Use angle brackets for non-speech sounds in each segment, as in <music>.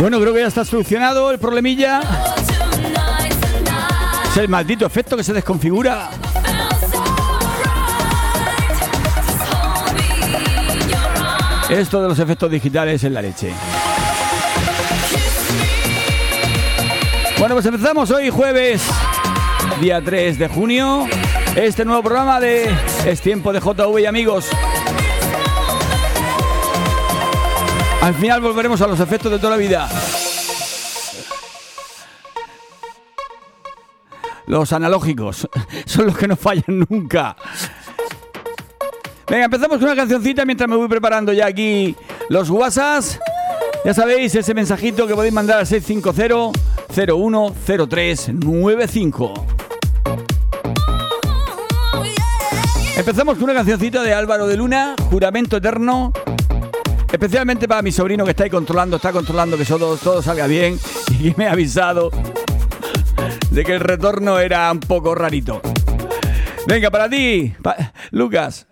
Bueno, creo que ya está solucionado el problemilla. Es el maldito efecto que se desconfigura. Esto de los efectos digitales en la leche. Bueno, pues empezamos hoy jueves, día 3 de junio, este nuevo programa de Es Tiempo de JV y amigos. Al final volveremos a los efectos de toda la vida. Los analógicos <laughs> son los que no fallan nunca. Venga, empezamos con una cancioncita mientras me voy preparando ya aquí los WhatsApps. Ya sabéis, ese mensajito que podéis mandar al 650 010395. Empezamos con una cancioncita de Álvaro de Luna, Juramento Eterno. Especialmente para mi sobrino que está ahí controlando, está controlando que todo, todo salga bien <laughs> y me ha avisado de que el retorno era un poco rarito. Venga, para ti, Lucas.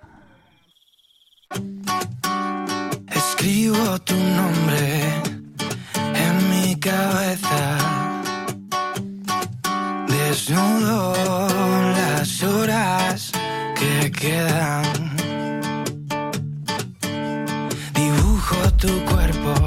Escribo tu nombre en mi cabeza. Desnudo las horas que quedan. Tu cuerpo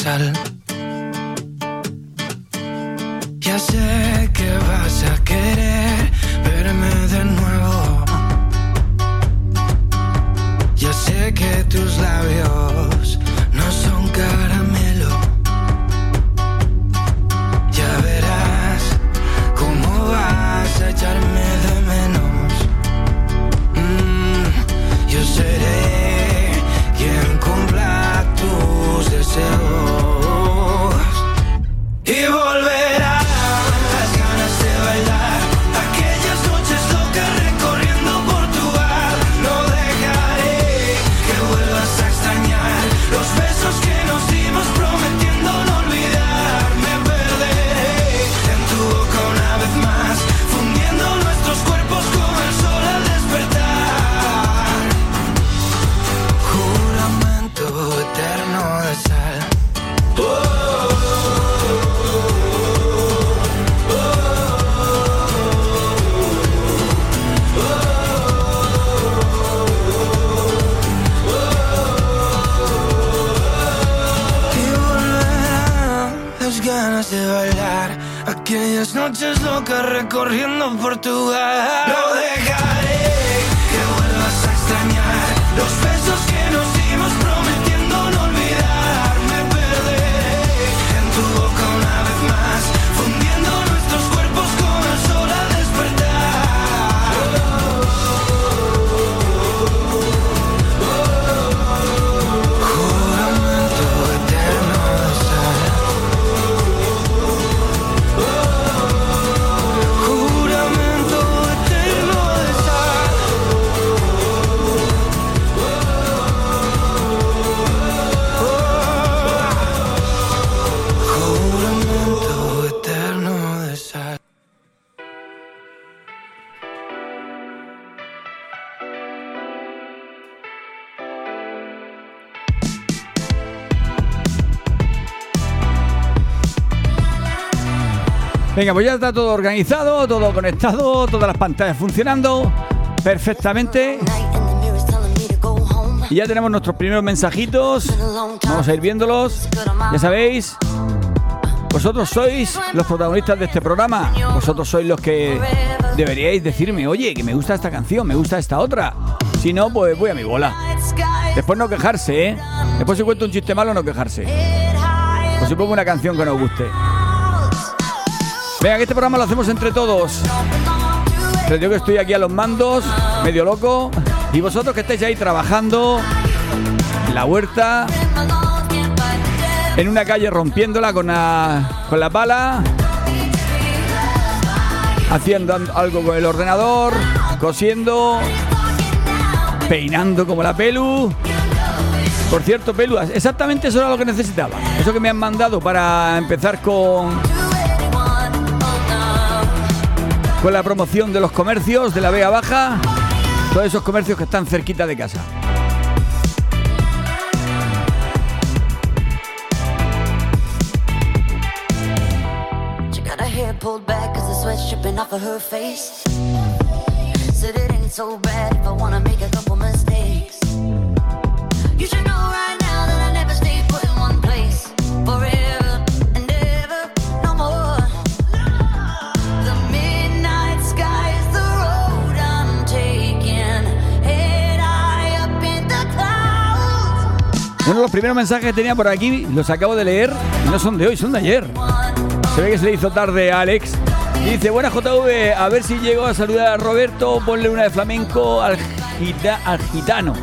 sal. Ya sé Venga, pues ya está todo organizado, todo conectado, todas las pantallas funcionando perfectamente. Y ya tenemos nuestros primeros mensajitos. Vamos a ir viéndolos. Ya sabéis, Vosotros sois los protagonistas de este programa. Vosotros sois los que deberíais decirme, oye, que me gusta esta canción, me gusta esta otra. Si no, pues voy a mi bola. Después no quejarse, ¿eh? Después si cuento un chiste malo, no quejarse. O si pongo una canción que nos guste. Venga, que este programa lo hacemos entre todos. Les digo que estoy aquí a los mandos, medio loco. Y vosotros que estáis ahí trabajando en la huerta, en una calle rompiéndola con la, con la pala, haciendo algo con el ordenador, cosiendo, peinando como la pelu. Por cierto, Pelu, exactamente eso era lo que necesitaba. Eso que me han mandado para empezar con con la promoción de los comercios de la Vega Baja, todos esos comercios que están cerquita de casa. Uno de los primeros mensajes que tenía por aquí los acabo de leer no son de hoy, son de ayer. Se ve que se le hizo tarde a Alex. dice, buena JV, a ver si llego a saludar a Roberto, ponle una de flamenco al, gitano.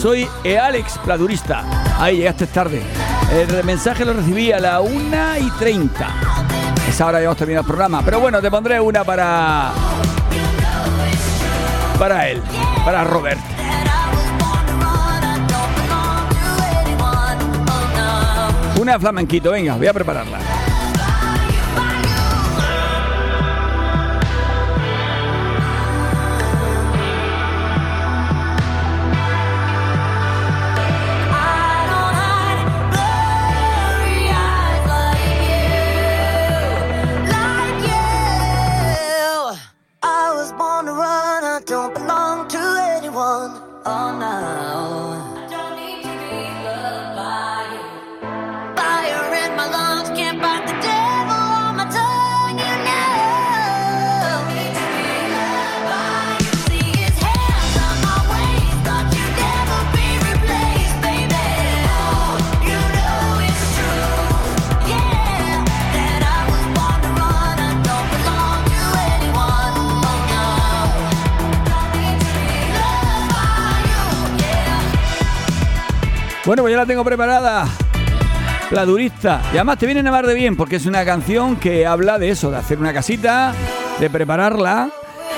Soy e Alex, pladurista. Ahí llegaste tarde. El mensaje lo recibí a la 1 y 30. Esa hora ya hemos terminado el programa. Pero bueno, te pondré una para. Para él, para Robert. Una flamenquito, venga, voy a prepararla. Bueno, pues ya la tengo preparada. La durista. Y además te viene a mar de bien porque es una canción que habla de eso, de hacer una casita, de prepararla.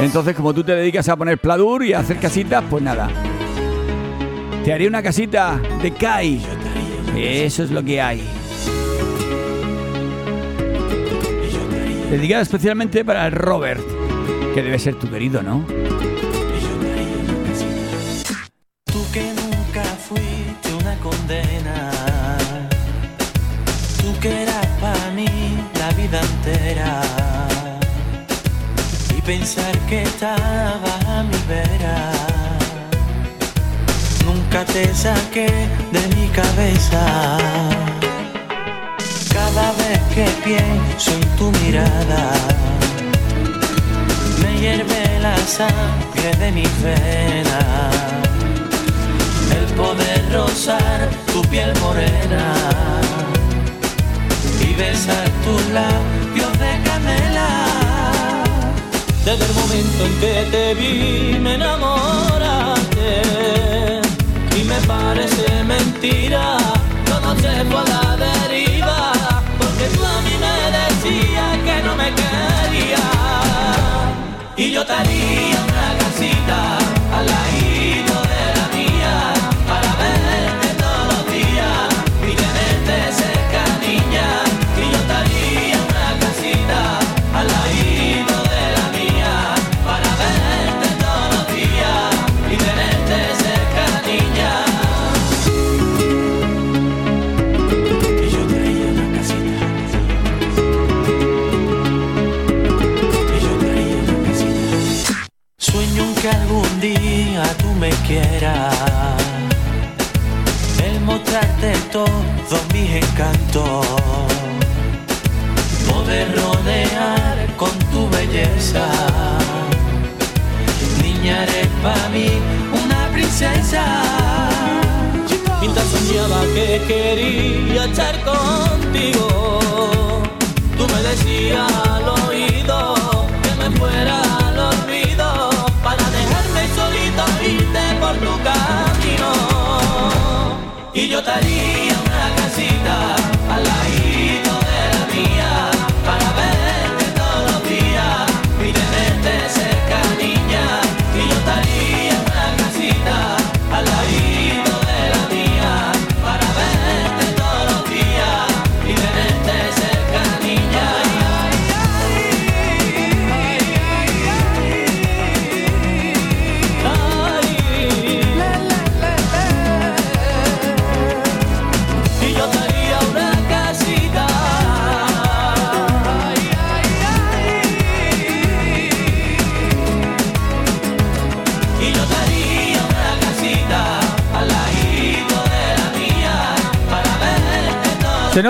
Entonces, como tú te dedicas a poner pladur y a hacer casitas, pues nada. Te haré una casita de Kai. Eso es lo que hay. Dedicada especialmente para el Robert, que debe ser tu querido, ¿no? Te saqué de mi cabeza. Cada vez que pienso en tu mirada, me hierve la sangre de mi vena. El poder rozar tu piel morena y besar tus labios de canela desde el momento en que te vi me me parece mentira, todo se fue a la deriva, porque tú a mí me decías que no me querías. Y yo te haría una casita a la encanto. Poder rodear con tu belleza. Niña, eres para mí una princesa. Mientras soñaba que quería estar contigo, tú me decías al oído que me fuera al olvido para dejarme solito irte por tu camino. Y yo te casita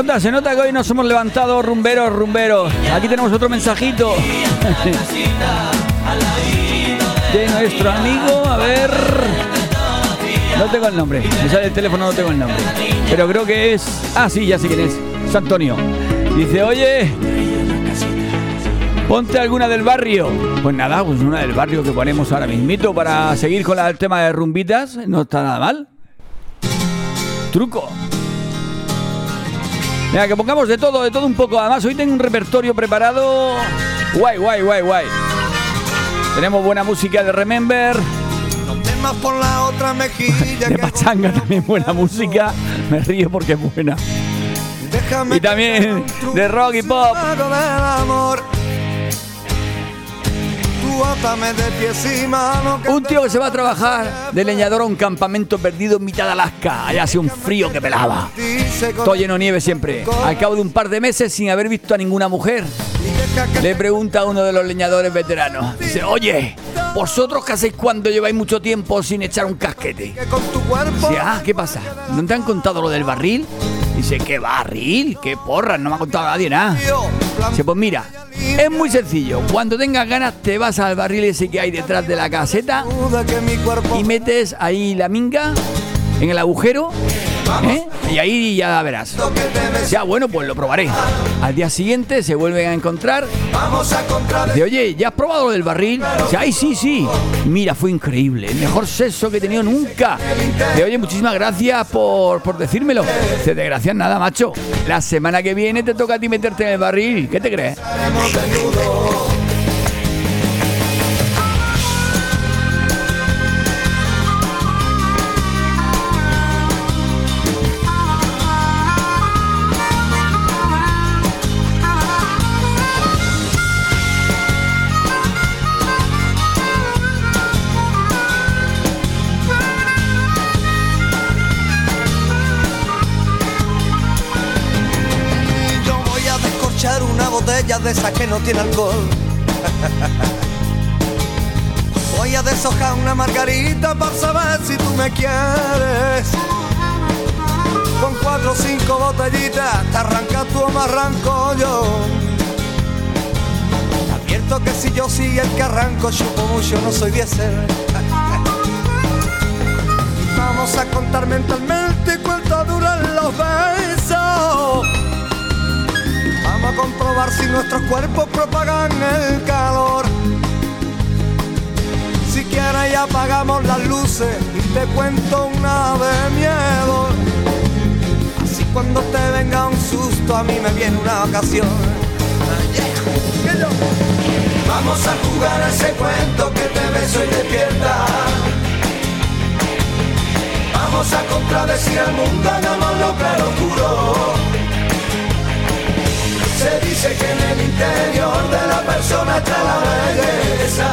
nota, se nota que hoy nos hemos levantado rumberos, rumberos. Aquí tenemos otro mensajito <laughs> de nuestro amigo. A ver. No tengo el nombre. Me sale el teléfono, no tengo el nombre. Pero creo que es. Ah, sí, ya sé quién es. Es Antonio. Dice, oye. Ponte alguna del barrio. Pues nada, pues una del barrio que ponemos ahora mismito para seguir con el tema de rumbitas. No está nada mal. Truco. Venga, que pongamos de todo, de todo un poco. Además, hoy tengo un repertorio preparado. Guay, guay, guay, guay. Tenemos buena música de Remember. No por la otra mejilla De pachanga también buena música. Me río porque es buena. Déjame Y también de rock y pop. Un tío que se va a trabajar de leñador a un campamento perdido en mitad de Alaska. Allá hace un frío que pelaba. Todo lleno de nieve siempre. Al cabo de un par de meses sin haber visto a ninguna mujer, le pregunta a uno de los leñadores veteranos. Dice, oye, ¿vosotros qué hacéis cuando lleváis mucho tiempo sin echar un casquete? Dice, ah, ¿qué pasa? ¿No te han contado lo del barril? Dice, ¿qué barril? ¿Qué porras? No me ha contado nadie nada. Dice, pues mira, es muy sencillo. Cuando tengas ganas, te vas al barril ese que hay detrás de la caseta y metes ahí la minga en el agujero. ¿Eh? Y ahí ya verás. Ya, bueno, pues lo probaré. Al día siguiente se vuelven a encontrar. vamos a contradecir Dice, oye, ¿ya has probado lo del barril? Dice, ay, sí, sí. Mira, fue increíble. El mejor sexo que he tenido nunca. Dice, oye, muchísimas gracias por, por decírmelo. Dice, de gracias nada, macho. La semana que viene te toca a ti meterte en el barril. ¿Qué te crees? No tiene alcohol. <laughs> Voy a deshojar una margarita para saber si tú me quieres. Con cuatro o cinco botellitas te arranca tú o me arranco yo. Te Advierto que si yo soy el que arranco, chupo mucho, no soy diésel. <laughs> Vamos a contar mentalmente cuánto duran los besos. Comprobar si nuestros cuerpos propagan el calor. Si quieres ya apagamos las luces y te cuento una de miedo. Así cuando te venga un susto a mí me viene una ocasión. Vamos a jugar a ese cuento que te beso y despierta. Vamos a contradecir al mundo, hagámoslo claro oscuro. Se dice que en el interior de la persona está la belleza.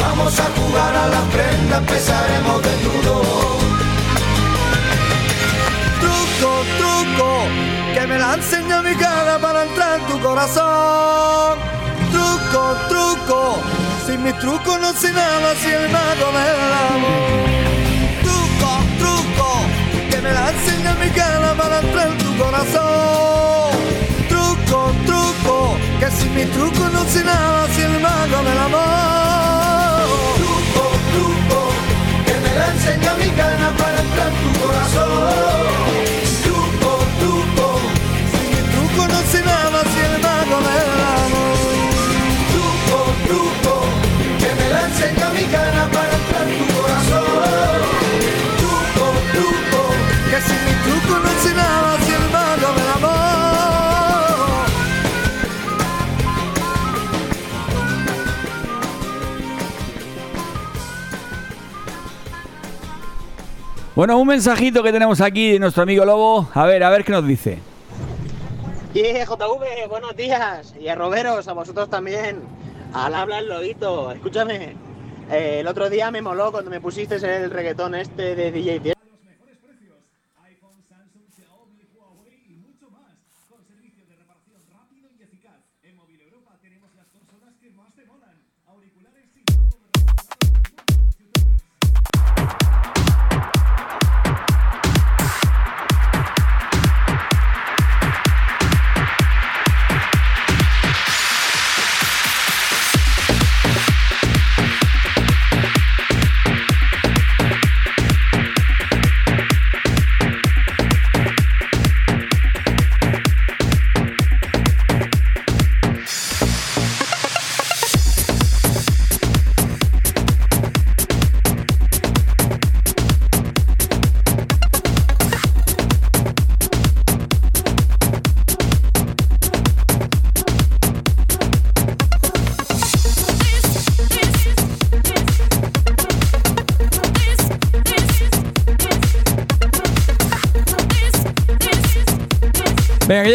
Vamos a jugar a la prenda, empezaremos desnudo. Truco, truco, que me la enseña mi cara para entrar en tu corazón. Truco, truco, sin mis trucos no sé nada, si el mago del amor. Truco, truco, que me la enseña mi cara para entrar en tu corazón. Truco, truco, que sin mi truco no sé nada, si el mago del amor. Truco, truco, que me la enseña mi cana para entrar tu corazón. Truco, truco, sin mi truco no sé nada, si el mago del amor. Truco, truco, que me la enseña mi cana para entrar tu corazón. Bueno, un mensajito que tenemos aquí de nuestro amigo Lobo. A ver, a ver qué nos dice. Y JV, buenos días. Y a Roberos, a vosotros también. Al habla el lobito. Escúchame. eh, el otro día me moló cuando me pusiste el reggaetón este de DJ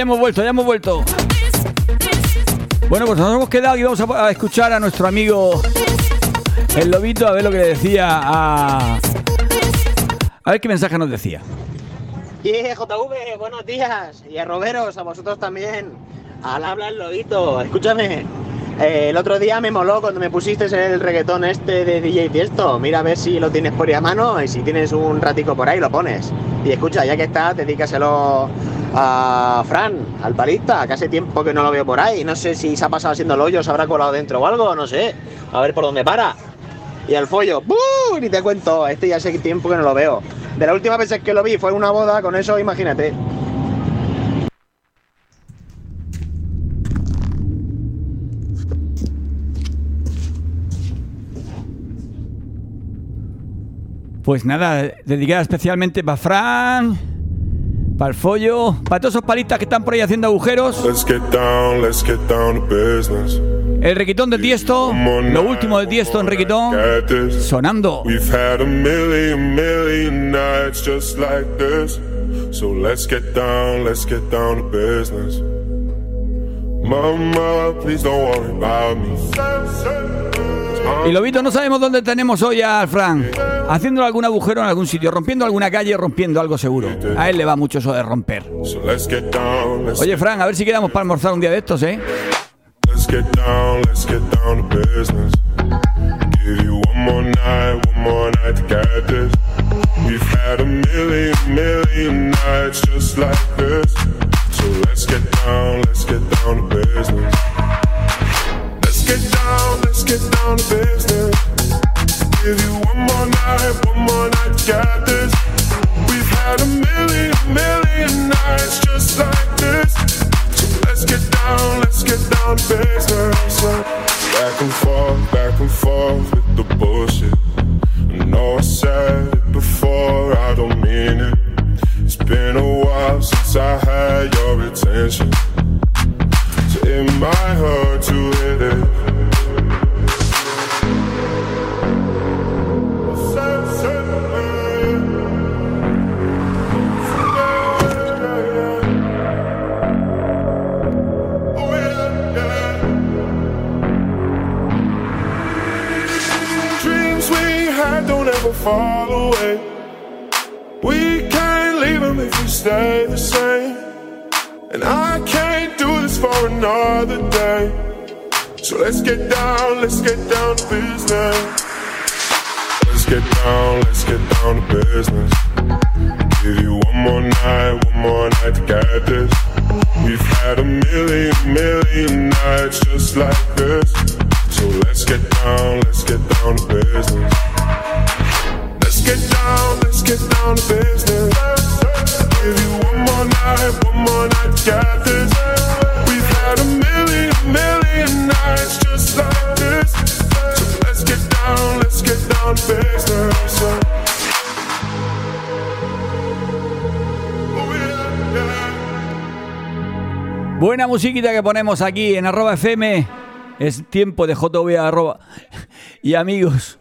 hemos vuelto, ya hemos vuelto. Bueno, pues nos hemos quedado y vamos a, escuchar a nuestro amigo el lobito a ver lo que le decía a. A ver qué mensaje nos decía. Y JV, buenos días. Y a Roberos, a vosotros también. Al habla el lobito. Escúchame. eh, el otro día me moló cuando me pusiste el reggaetón este de DJ Tiesto. Mira a ver si lo tienes por ahí a mano y si tienes un ratico por ahí lo pones. Y escucha, ya que estás, dedícaselo a Fran, al palista, que hace tiempo que no lo veo por ahí. No sé si se ha pasado haciendo el hoyo, se habrá colado dentro o algo, no sé. A ver por dónde para. Y al follo, ¡buh! Ni te cuento, este ya hace tiempo que no lo veo. De la última vez que lo vi fue en una boda, con eso imagínate. Pues nada, dedicada especialmente para Fran, para el follo, para todos esos palistas que están por ahí haciendo agujeros. Let's get down, let's get down to business. El requitón del Tiesto, lo último del Tiesto en requitón, sonando. We've had a million, million nights just like this. So let's get down, let's get down to business. Mama, please don't worry about me. Y Lobito, no sabemos dónde tenemos hoy a Fran. Haciendo algún agujero en algún sitio, rompiendo alguna calle, rompiendo algo seguro. A él le va mucho eso de romper. So let's get down, let's, Oye, Fran, a ver si quedamos para almorzar un día de estos, ¿eh? let's get down, let's get down to business. Give you one more night, one more night get this. We've had a million, musiquita que ponemos aquí en arroba FM. Es tiempo de JV arroba. Y amigos.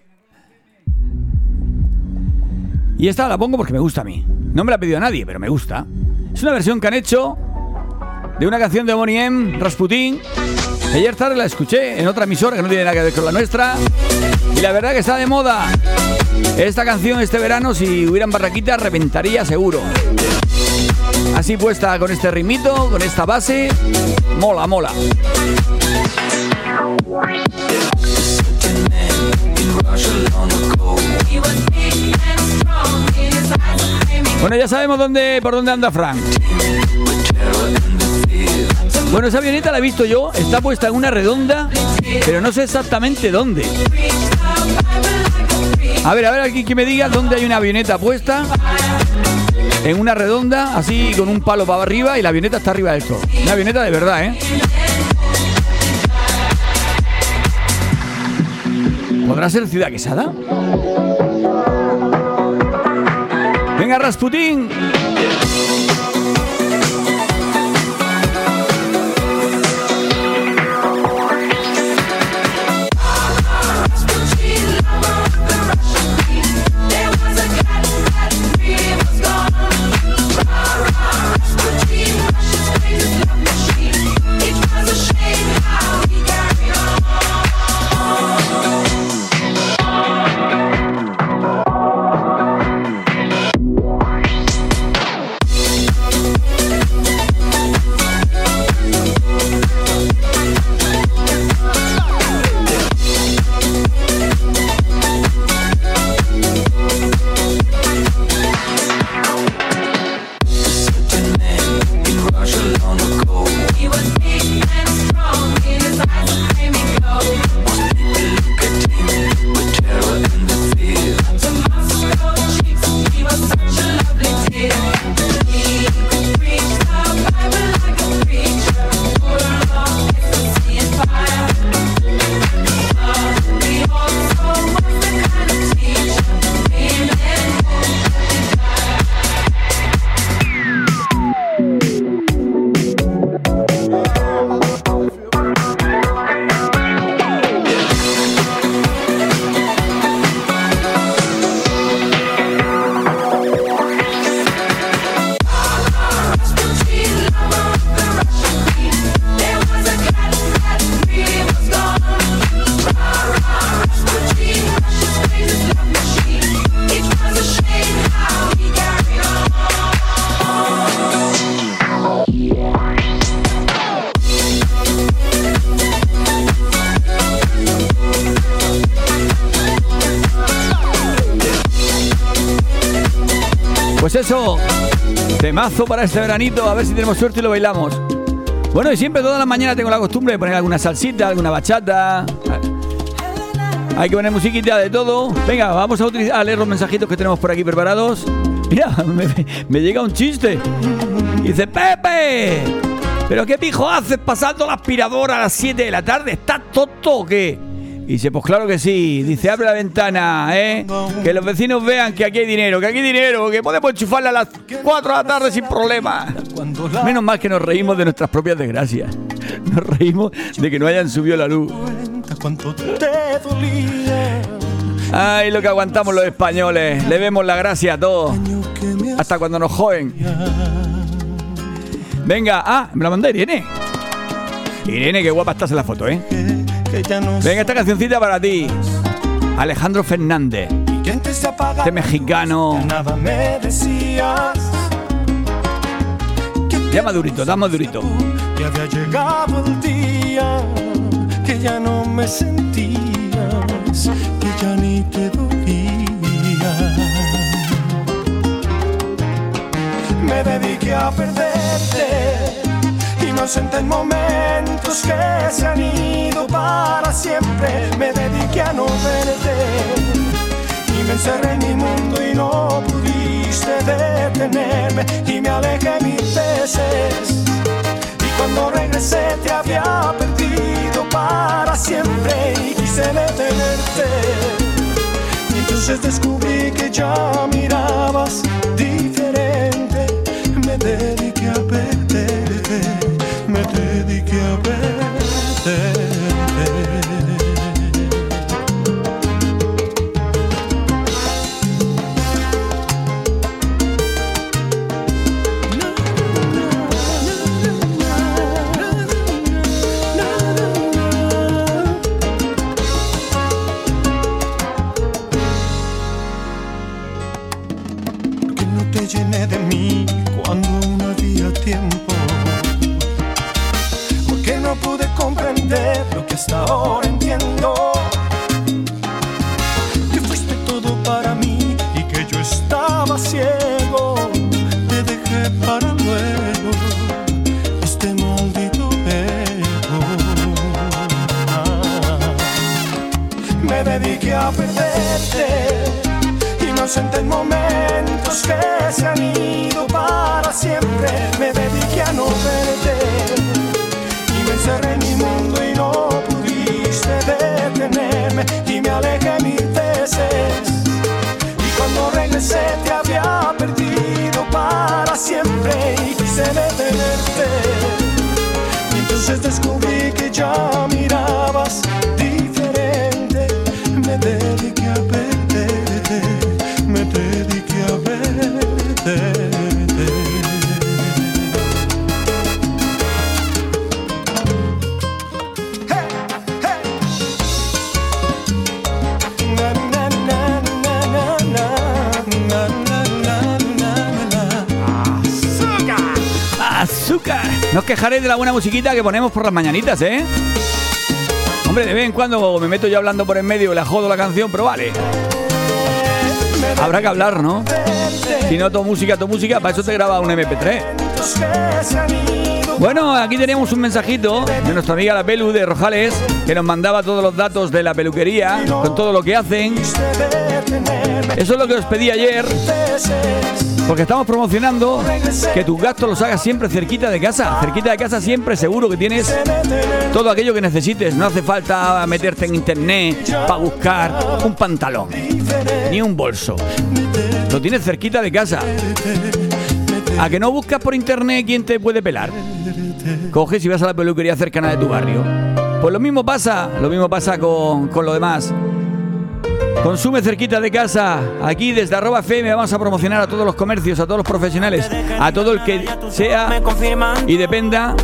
Y esta la pongo porque me gusta a mí. No me la ha pedido nadie, pero me gusta. Es una versión que han hecho de una canción de Bonnie M, Rasputin. Ayer tarde la escuché en otra emisora que no tiene nada que ver con la nuestra. Y la verdad que está de moda. Esta canción este verano, si hubieran barraquitas, reventaría seguro. Así puesta con este ritmito, con esta base, mola, mola. Bueno, ya sabemos dónde, por dónde anda Frank. Bueno, esa avioneta la he visto yo, está puesta en una redonda, pero no sé exactamente dónde. A ver, a ver, aquí que me diga dónde hay una avioneta puesta en una redonda, así con un palo para arriba y la avioneta está arriba del todo. Una avioneta de verdad, ¿eh? ¿Podrá ser Ciudad Quesada? Venga, Rasputín. Temazo para este veranito, a ver si tenemos suerte y lo bailamos. Bueno, y siempre todas las mañanas tengo la costumbre de poner alguna salsita, alguna bachata. Hay que poner musiquita de todo. Venga, vamos a, utilizar, a leer los mensajitos que tenemos por aquí preparados. <laughs> Mira, me, llega un chiste. dice, Pepe, ¿pero qué pijo haces pasando la aspiradora a las 7 de la tarde? ¿Estás tonto o qué? Y dice, pues claro que sí. Dice, abre la ventana, ¿eh? Que los vecinos vean que aquí hay dinero, que aquí hay dinero, que podemos enchufarla a las 4 de la tarde sin problema. Menos mal que nos reímos de nuestras propias desgracias. Nos reímos de que no hayan subido la luz. Ay, lo que aguantamos los españoles. Le vemos la gracia a todos. Hasta cuando nos joden. Venga, ah, me la mandé Irene. Irene, qué guapa estás en la foto, ¿eh? Venga, esta cancioncita para ti. Alejandro Fernández. Este mexicano. Nada me decías. Ya madurito, da madurito. Que había llegado el día que ya no me sentías, que ya ni te dolía. Me dediqué a perderte inocente en momentos que se han ido para siempre. Me dediqué a no verte y me encerré en mi mundo y no pudiste detenerme y me alejé mil veces. Y cuando regresé te había perdido para siempre y quise detenerte. Y entonces descubrí que ya mirabas diferente. Me dediqué a perderte No os quejaré de la buena musiquita que ponemos por las mañanitas, ¿eh? Hombre, de vez en cuando me meto yo hablando por en medio y la jodo la canción, pero vale. Habrá que hablar, ¿no? Si no, tu música, tu música, para eso te graba un MP3. que se han ido Bueno, aquí tenemos un mensajito de nuestra amiga la Pelu de Rojales, que nos mandaba todos los datos de la peluquería, con todo lo que hacen. Eso es lo que os pedí ayer, porque estamos promocionando que tus gastos los hagas siempre cerquita de casa. Cerquita de casa siempre seguro que tienes todo aquello que necesites. No hace falta meterte en internet para buscar un pantalón, ni un bolso. Lo tienes cerquita de casa. ¿A que no buscas por internet quién te puede pelar? Coges y vas a la peluquería cercana de tu barrio. Pues lo mismo pasa, lo mismo pasa con, con lo demás. Consume cerquita de casa. Aquí desde arroba FM vamos a promocionar a todos los comercios, a todos los profesionales, a todo el que sea y dependa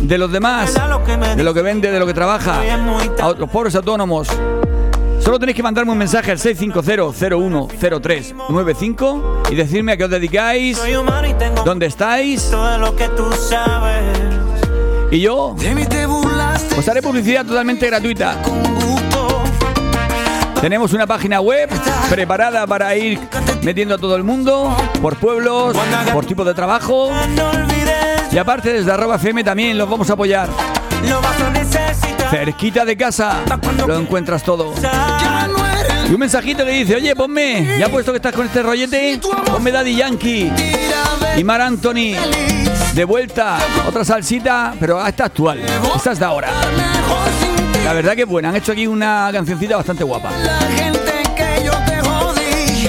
de los demás, de lo que vende, de lo que trabaja, a los pobres autónomos. Solo tenéis que mandarme un mensaje al 650-010395 y decirme a qué os dedicáis, dónde estáis, y yo os haré publicidad totalmente gratuita. Tenemos una página web preparada para ir metiendo a todo el mundo, por pueblos, por tipo de trabajo. Y aparte desde arroba FM también los vamos a apoyar. Cerquita de casa lo encuentras todo. Y un mensajito que dice, oye, ponme, ya puesto que estás con este rollete, ponme Daddy Yankee y Mar Anthony. De vuelta, otra salsita, pero esta actual, esta es de ahora. La verdad que es buena, han hecho aquí una cancioncita bastante guapa. La gente que yo te jodí,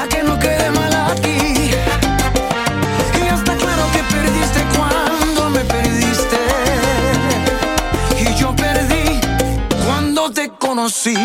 a que no quede mal aquí. Y está claro que perdiste cuando me perdiste. Y yo perdí cuando te conocí.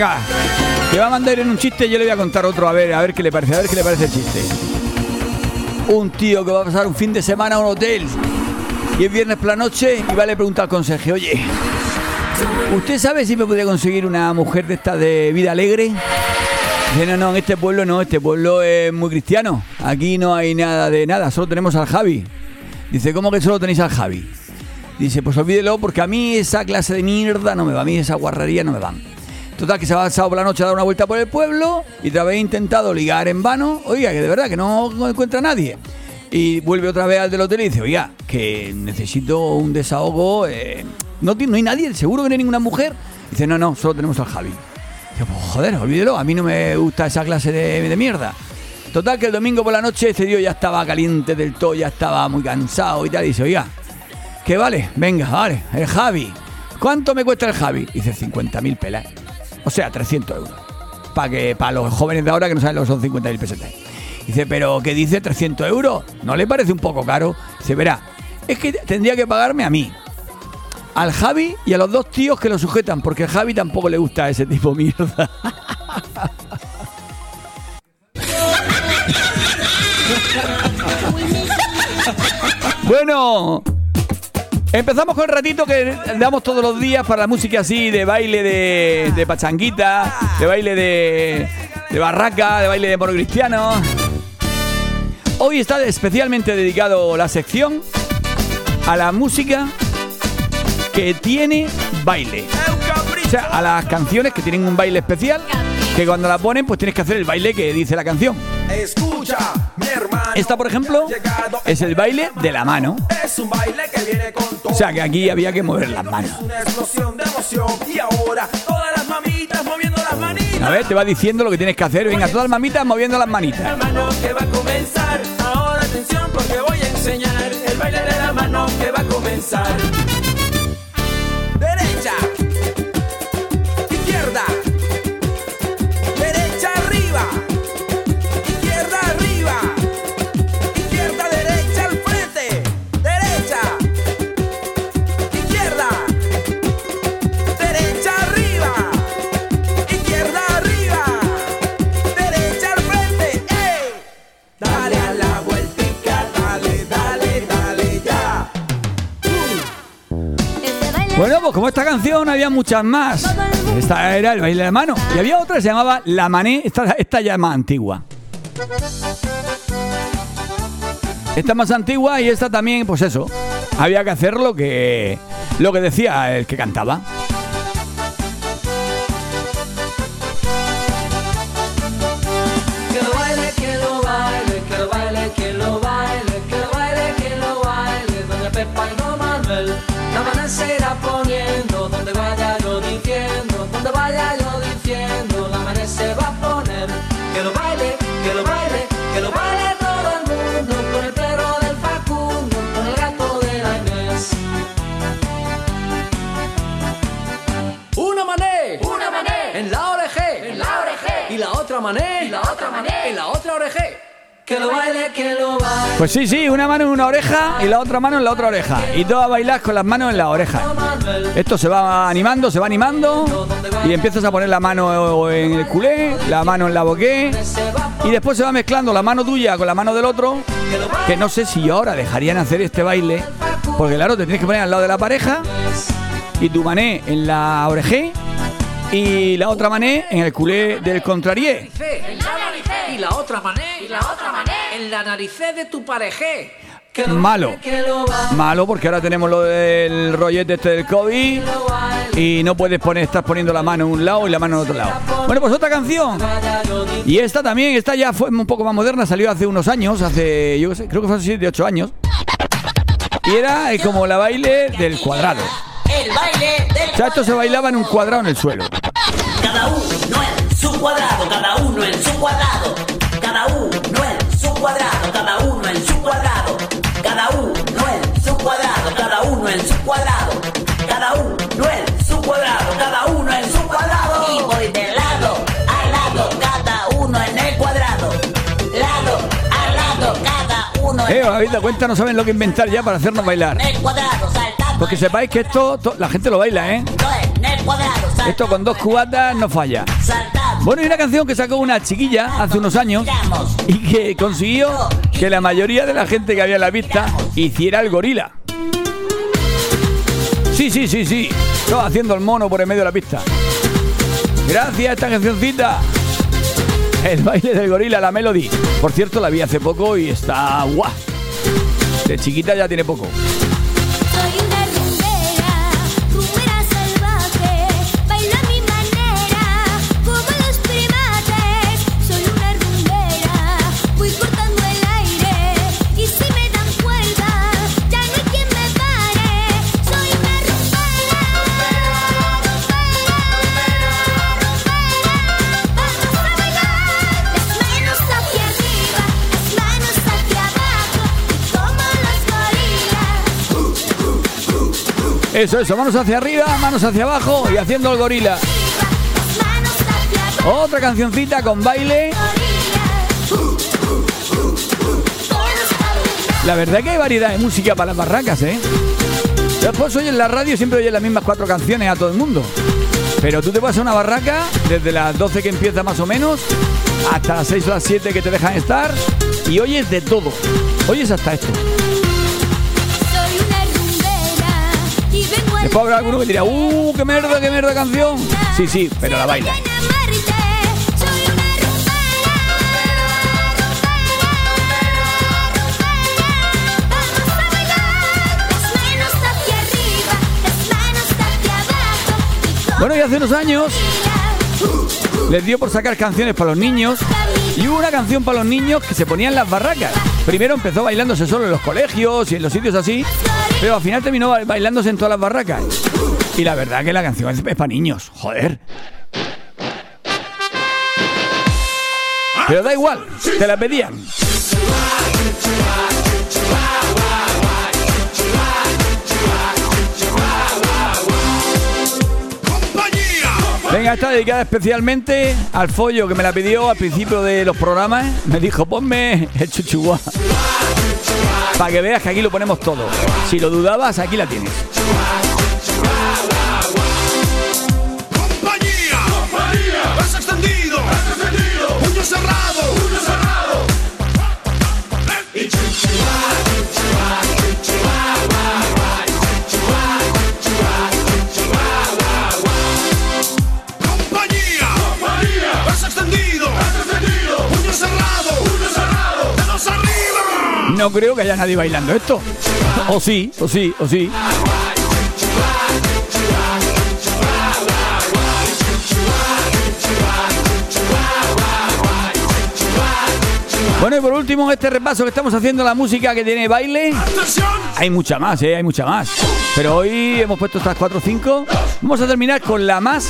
Venga, que va a mandar en un chiste, yo le voy a contar otro, a ver, a ver qué le parece, a ver qué le parece el chiste. Un tío que va a pasar un fin de semana a un hotel y es viernes por la noche y va a le preguntar al conserje, oye, ¿usted sabe si me podría conseguir una mujer de esta de vida alegre? Dice, no, no, en este pueblo no, este pueblo es muy cristiano. Aquí no hay nada de nada, solo tenemos al Javi. Dice, ¿cómo que solo tenéis al Javi? Dice, pues olvídelo porque a mí esa clase de mierda no me va, a mí esa guarrería no me va. Total, que se va sábado por la noche a dar una vuelta por el pueblo y otra vez intentado ligar en vano. Oiga, que de verdad que no, encuentra a nadie. Y vuelve otra vez al del hotel y dice, oiga, que necesito un desahogo. eh, no, no hay nadie, seguro que no hay ninguna mujer. Dice, no, no, solo tenemos al Javi. Dice, pues joder, olvídelo, a mí no me gusta esa clase de, de mierda. Total, que el domingo por la noche este tío ya estaba caliente del todo, ya estaba muy cansado y tal. Y dice, oiga, que vale, venga, vale, el Javi. ¿Cuánto me cuesta el Javi? Dice 50.000 pelas. O sea, 300 euros. Para que para los jóvenes de ahora que no saben lo que son 50.000 pesetas. Dice, pero ¿qué dice 300 euros? ¿No le parece un poco caro? Dice, verá, es que tendría que pagarme a mí, al Javi y a los dos tíos que lo sujetan, porque a Javi tampoco le gusta ese tipo de mierda. <laughs> Bueno, empezamos con el ratito que damos todos los días para la música así, de baile de, pachanguita, de baile de, de barraca, de baile de moro cristiano. Hoy está especialmente dedicado la sección a la música que tiene baile. O sea, a las canciones que tienen un baile especial, que cuando la ponen pues tienes que hacer el baile que dice la canción. Escucha, mi hermano. Esta, por ejemplo, es el baile de la mano. Es un baile que viene con todo. O sea, que aquí había que mover las manos. Una explosión de emoción. Y ahora, todas las mamitas moviendo las manitas. A ver, te va diciendo lo que tienes que hacer. Venga, todas las mamitas moviendo las manitas. Hermano que va a comenzar. Ahora atención porque voy a enseñar el baile de la mano que va a comenzar. Como esta canción había muchas más. Esta era el baile de mano. Y había otra que se llamaba La Mané. Esta, esta ya es más antigua. Esta es más antigua y esta también, pues eso. Había que hacer lo que, lo que decía el que cantaba. Mané, y la otra mané, en la otra oreje. Que lo baile, que lo baile. Pues sí, sí, una mano en una oreja y la otra mano en la otra oreja. Y todas a bailar con las manos en la oreja. Esto se va animando, se va animando y empiezas a poner la mano en el culé, la mano en la boqué y después se va mezclando la mano tuya con la mano del otro, que no sé si ahora dejarían hacer este baile, porque claro, te tienes que poner al lado de la pareja y tu mané en la orejé y la otra mané en el culé del contrarié. Y la otra mané, y la otra mané, en la nariz de tu parejé. Malo. Malo porque ahora tenemos lo del rollete este del COVID y no puedes poner, estás poniendo la mano en un lado y la mano en otro lado. Bueno, pues otra canción. Y esta también, esta ya fue un poco más moderna, salió hace unos años, hace, yo sé, creo que fue hace 7, 8 años. Y era eh, como la baile del cuadrado. El baile del O sea, esto se bailaba en un cuadrado en el suelo. Cada uno en su cuadrado, cada uno en su cuadrado, cada uno en su cuadrado, cada uno en su cuadrado, cada uno en su cuadrado, cada uno en su cuadrado, cada uno en su cuadrado, cada uno en su cuadrado. Y voy de lado a lado, cada uno en el cuadrado, lado a lado, cada uno Eh, en os habéis dado cuenta, no saben lo que inventar ya para hacernos bailar. el cuadrado, saltando Porque sepáis que esto, to- la gente lo baila, ¿eh? El Esto con dos cubatas no falla. Bueno, y una canción que sacó una chiquilla hace unos años y que consiguió que la mayoría de la gente que había en la pista hiciera el gorila. Sí, sí, sí, sí. Estaba haciendo el mono por en medio de la pista. Gracias a esta cancioncita. El baile del gorila, la melody. Por cierto, la vi hace poco y está guau. De chiquita ya tiene poco. Eso, eso. Manos hacia arriba, manos hacia abajo y haciendo el gorila. Otra cancioncita con baile. La verdad que hay variedad de música para las barracas, ¿eh? Después oyes en la radio siempre oyes las mismas cuatro canciones a todo el mundo. Pero tú te vas a una barraca desde las 12 que empieza más o menos hasta las 6 o las 7 que te dejan estar y oyes de todo. Oyes hasta esto. Después habrá alguno que dirá, ¡uh, qué merda, qué merda canción! Sí, sí, pero la baila. Bueno, y hace unos años les dio por sacar canciones para los niños y hubo una canción para los niños que se ponía en las barracas. Primero empezó bailándose solo en los colegios y en los sitios así, pero al final terminó ba- bailándose en todas las barracas. Y la verdad que la canción es, para niños, joder. Pero da igual, te la pedían. Venga, está dedicada especialmente al follo que me la pidió al principio de los programas. Me dijo, ponme el chuchuá. Para que veas que aquí lo ponemos todo. Si lo dudabas, aquí la tienes. No creo que haya nadie bailando esto. O sí, o sí, o sí. Bueno, y por último, este repaso que estamos haciendo la música que tiene baile. Hay mucha más, ¿eh? Hay mucha más. Pero hoy hemos puesto estas 4 o 5. Vamos a terminar con la más,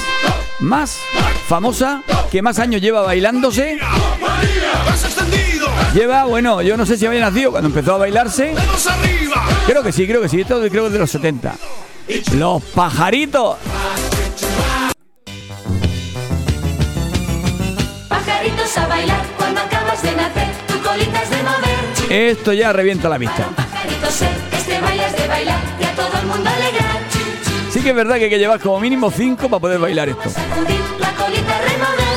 más famosa, que más años lleva bailándose. Lleva, bueno, yo no sé si había nacido cuando empezó a bailarse. Creo que sí, creo que sí. Esto creo que es de los 70. Los pajaritos. Pajaritos a bailar cuando acabas de nacer, tu colita es de mover. Esto ya revienta la vista. Este baile es de bailar y a todo el mundo alegrar. Sí que es verdad que hay que llevar como mínimo 5 para poder bailar esto. Sacudir la colita remover.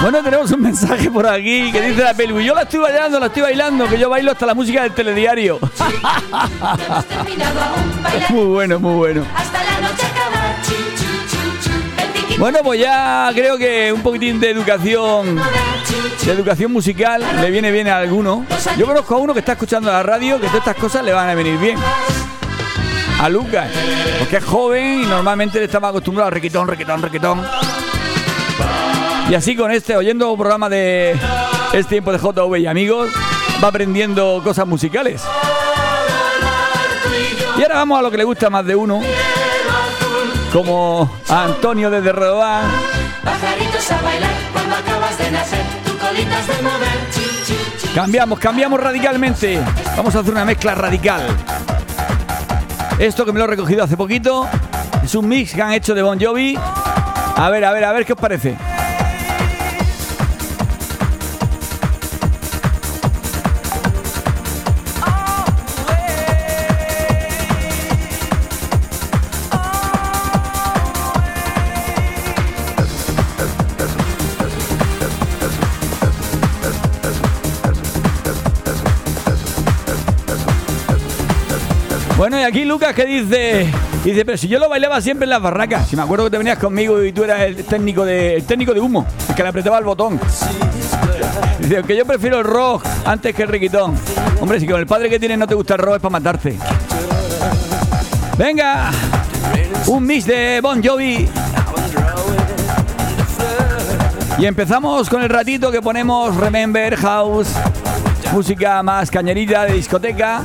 Bueno, tenemos un mensaje por aquí que dice la pelu. Yo la estoy bailando, la estoy bailando, que yo bailo hasta la música del telediario. Muy bueno, muy bueno. hasta la noche Bueno, pues ya creo que un poquitín de educación, de educación musical le viene bien a alguno. Yo conozco a uno que está escuchando la radio que todas estas cosas le van a venir bien. A Lucas, porque es joven y normalmente le estaba acostumbrado a requetón, requetón, requetón. Y así con este, oyendo un programa de Es tiempo de JV y amigos, va aprendiendo cosas musicales. Y ahora vamos a lo que le gusta más de uno, como a Antonio desde Redobán. Pajaritos a bailar cuando acabas de nacer. Tu mover. Cambiamos, cambiamos radicalmente. Vamos a hacer una mezcla radical. Esto que me lo he recogido hace poquito es un mix que han hecho de Bon Jovi. A ver, a ver, a ver qué os parece. Bueno, y aquí Lucas que dice, dice, pero si yo lo bailaba siempre en las barracas. Si me acuerdo que te venías conmigo y tú eras el técnico de, el técnico de humo, el que le apretaba el botón. Dice, que yo prefiero el rock antes que el riquitón. Hombre, si con el padre que tienes no te gusta el rock es para matarte. Venga, un mix de Bon Jovi. Y empezamos con el ratito que ponemos Remember House, música más cañerita de discoteca.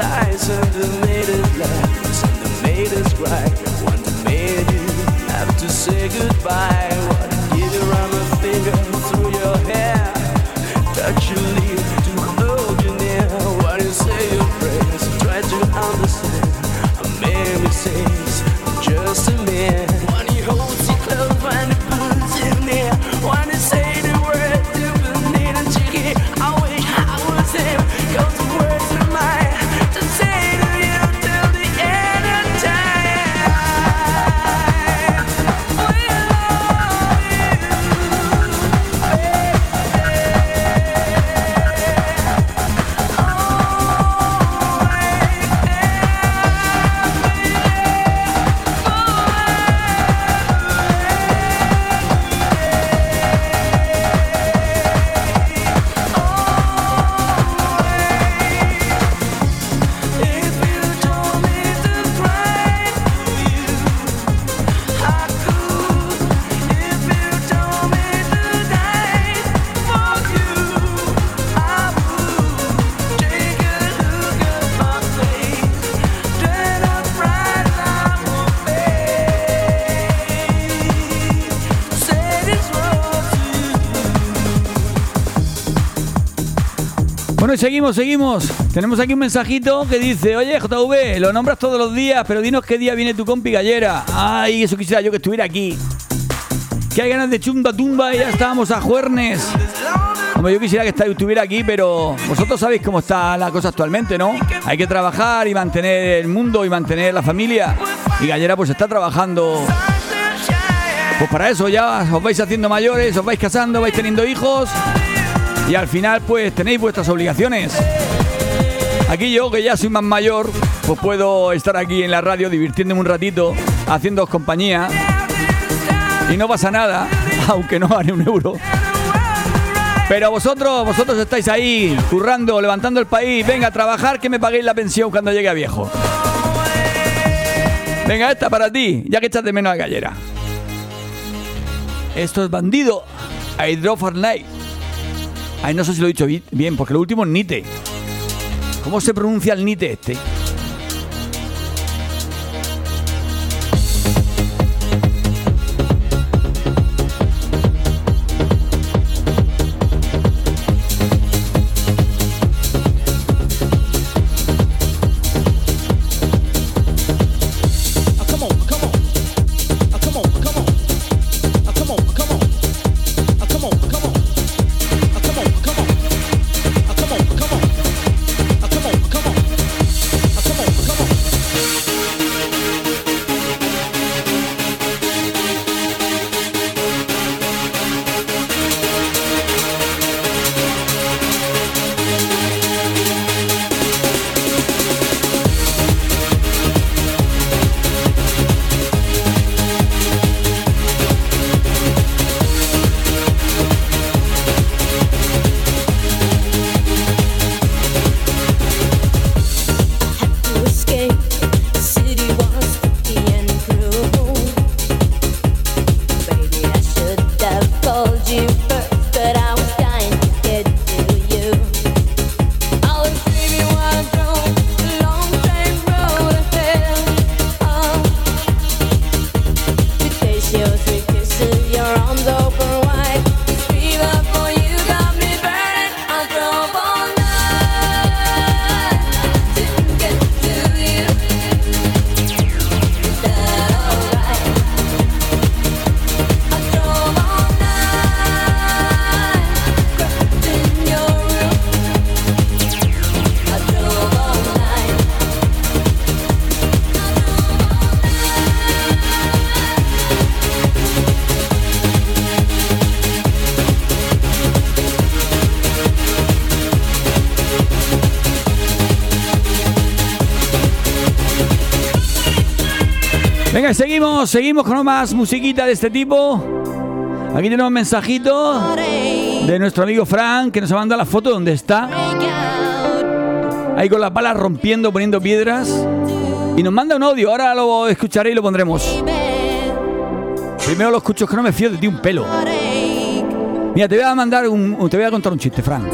lies and the maiden lies and the maiden's cry. Seguimos, seguimos. Tenemos aquí un mensajito que dice, oye, JV, lo nombras todos los días, pero dinos qué día viene tu compi gallera. Ay, eso quisiera yo que estuviera aquí. Que hay ganas de chumba tumba y ya estábamos a juernes. Hombre, yo quisiera que estuviera aquí, pero vosotros sabéis cómo está la cosa actualmente, ¿no? Hay que trabajar y mantener el mundo y mantener la familia. Y Gallera pues está trabajando. Pues para eso ya os vais haciendo mayores, os vais casando, vais teniendo hijos. Y al final pues tenéis vuestras obligaciones. Aquí yo, que ya soy más mayor, pues puedo estar aquí en la radio divirtiéndome un ratito, haciéndoos compañía. Y no pasa nada, <laughs> aunque no gane un euro. Pero vosotros, vosotros estáis ahí, currando, levantando el país. Venga, a trabajar que me paguéis la pensión cuando llegue a viejo. Venga, esta para ti, ya que echas de menos a Gallera. Esto es bandido. I drove for night. Ay, no sé si lo he dicho bi- bien, porque lo último es Nite. ¿Cómo se pronuncia el Nite este? Seguimos, seguimos con más musiquita de este tipo. Aquí tenemos un mensajito de nuestro amigo Frank que nos ha mandado la foto donde está. Ahí con las balas rompiendo, poniendo piedras. Y nos manda un audio, ahora lo escucharé y lo pondremos. Primero lo escucho, es que no me fío de ti un pelo. Mira, te voy a mandar un, te voy a contar un chiste, Frank.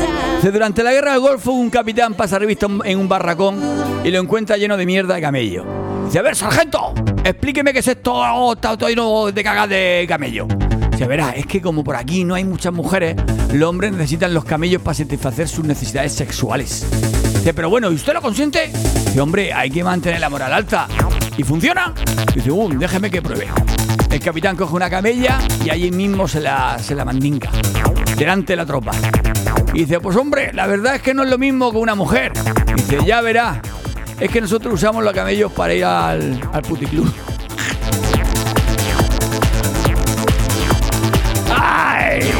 Durante la guerra del Golfo un capitán pasa revista en un barracón y lo encuentra lleno de mierda de camello. Dice, a ver, sargento, explíqueme qué es esto, oh, todo lleno de cagas de camello. Dice, verá, es que como por aquí no hay muchas mujeres, los hombres necesitan los camellos para satisfacer sus necesidades sexuales. Dice, pero bueno, ¿y usted lo consiente? Dice, hombre, hay que mantener la moral alta. ¿Y funciona? Dice, uh, déjeme que pruebe. El capitán coge una camella y allí mismo se la, se la delante de la tropa. Y dice, pues hombre, la verdad es que no es lo mismo que una mujer. Dice, ya verá, es que nosotros usamos los camellos para ir al, al puticlub. ¡Ay!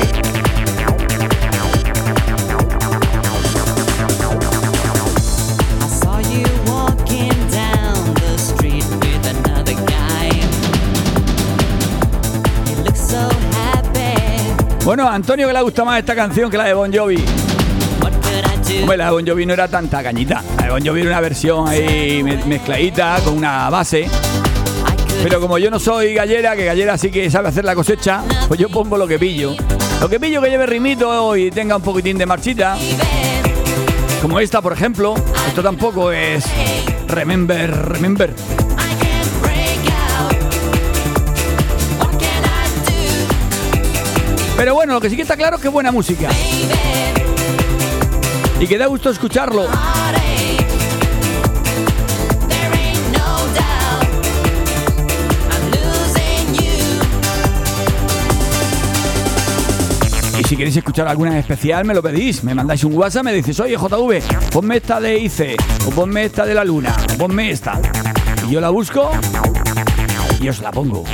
Bueno, a Antonio que le gusta más esta canción que la de Bon Jovi. Hombre, la de Jovi no era tanta cañita. La de Bon Jovi era una versión ahí me- mezcladita con una base. Pero como yo no soy gallera, que gallera sí que sabe hacer la cosecha, pues yo pongo lo que pillo. Lo que pillo que lleve rimito y tenga un poquitín de marchita. Como esta, por ejemplo. Esto tampoco es Remember, Remember. Pero bueno, lo que sí que está claro es que buena música. Y que da gusto escucharlo. Y si queréis escuchar alguna en especial, me lo pedís. Me mandáis un WhatsApp, me dices, oye JV, ponme esta de ICE, o ponme esta de la luna, o ponme esta. Y yo la busco y os la pongo.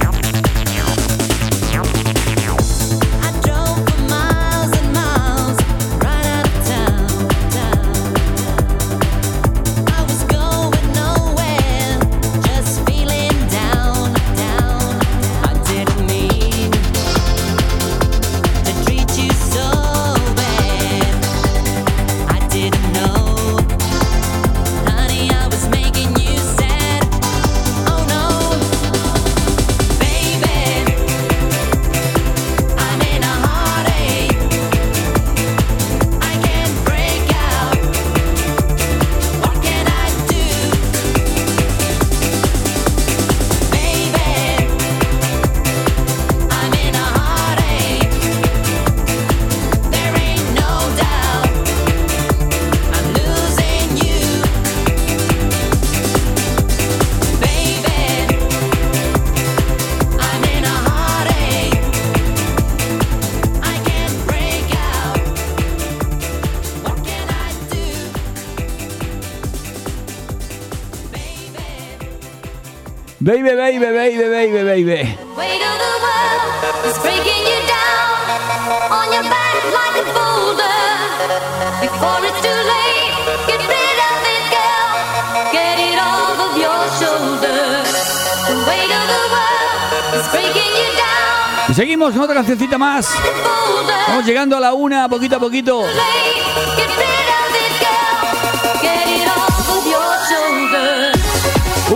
Y seguimos con otra cancioncita más. like a boulder. Vamos llegando a la una, poquito a poquito.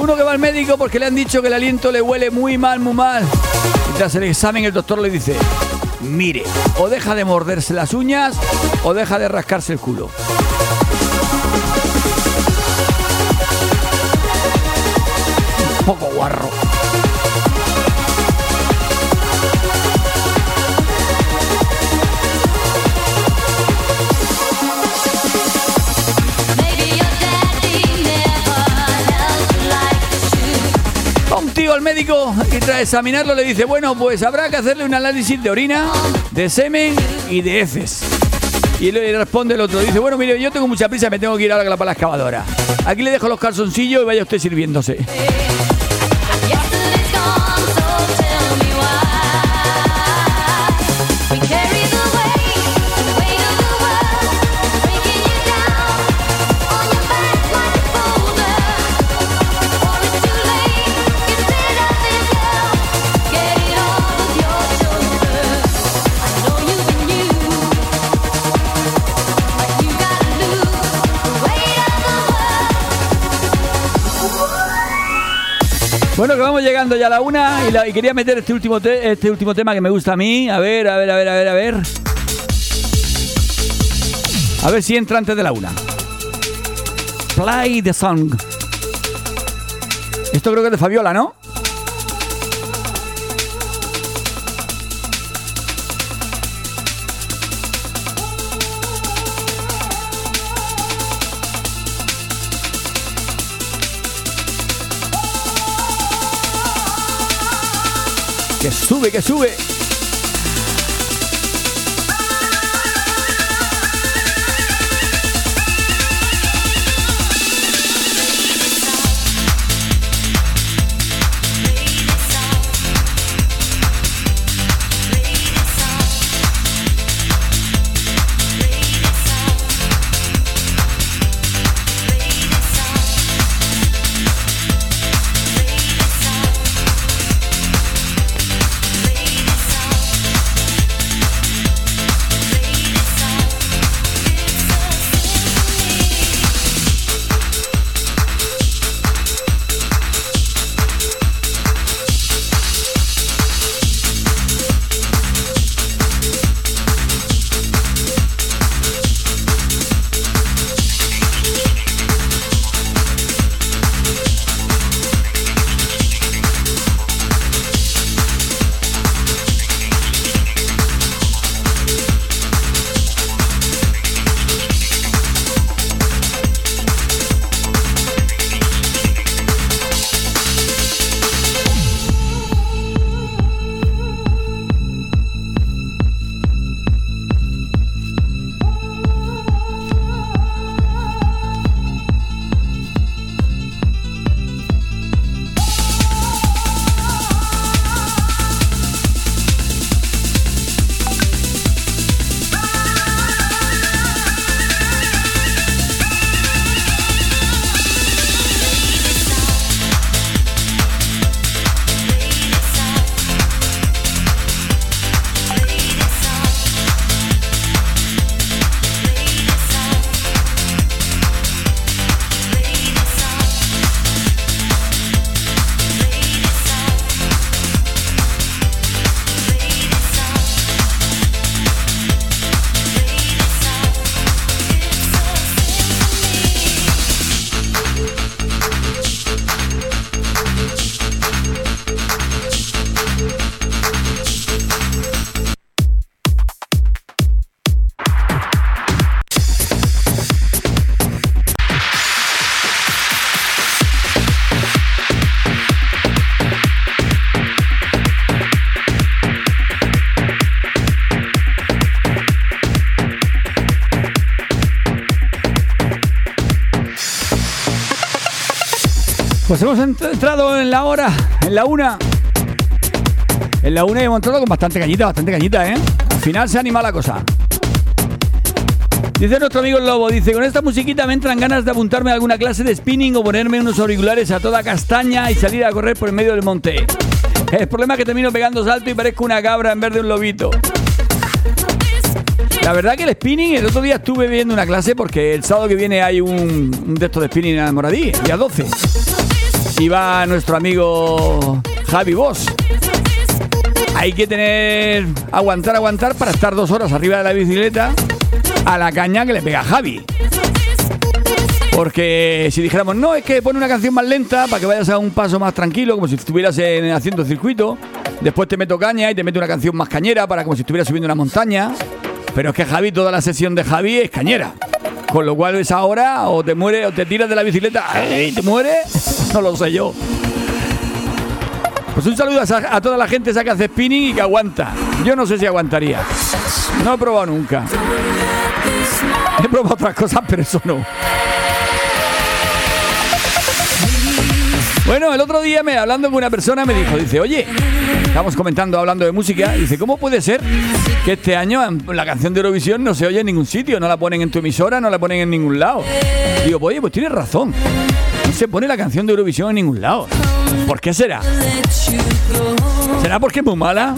Uno que va al médico porque le han dicho que el aliento le huele muy mal, muy mal. Y tras el examen el doctor le dice, mire, o deja de morderse las uñas o deja de rascarse el culo. Médico y tras examinarlo le dice, bueno, pues habrá que hacerle un análisis de orina, de semen y de heces. Y le responde el otro, dice, bueno, mire, yo tengo mucha prisa, me tengo que ir ahora para la excavadora. Aquí le dejo los calzoncillos y vaya usted sirviéndose. Bueno, que vamos llegando ya a la una y, la- y quería meter este último, te- este último tema que me gusta a mí. A ver, a ver, a ver, a ver, a ver. A ver si entra antes de la una. Play the song. Esto creo que es de Fabiola, ¿no? Que sube, que sube. Pues hemos ent- entrado en la hora, en la una. En la una hemos entrado con bastante cañita, bastante cañita, ¿eh? Al final se anima la cosa. Dice nuestro amigo el Lobo, dice, con esta musiquita me entran ganas de apuntarme a alguna clase de spinning o ponerme unos auriculares a toda castaña y salir a correr por el medio del monte. El problema es que termino pegando salto y parezco una cabra en vez de un lobito. La verdad que el spinning, el otro día estuve viendo una clase porque el sábado que viene hay un, un de de spinning en Moradí, día 12. Y va nuestro amigo Javi Boss. Hay que tener, aguantar, aguantar para estar dos horas arriba de la bicicleta a la caña que le pega Javi. Porque si dijéramos, no, es que pone una canción más lenta para que vayas a un paso más tranquilo, como si estuvieras en, haciendo circuito. Después te meto caña y te meto una canción más cañera para como si estuvieras subiendo una montaña. Pero es que Javi, toda la sesión de Javi es cañera. Con lo cual es ahora o te mueres o te tiras de la bicicleta y te mueres. <laughs> No lo sé yo. Pues un saludo a, toda la gente esa que hace spinning y que aguanta. Yo no sé si aguantaría. No he probado nunca. <laughs> He probado otras cosas, pero eso no. Bueno, el otro día me hablando con una persona me dijo, dice, oye, estamos comentando, hablando de música, dice, ¿cómo puede ser que este año la canción de Eurovisión no se oye en ningún sitio? No la ponen en tu emisora, no la ponen en ningún lado. Digo, oye, pues tienes razón. No se pone la canción de Eurovisión en ningún lado. ¿Por qué será? ¿Será porque es muy mala?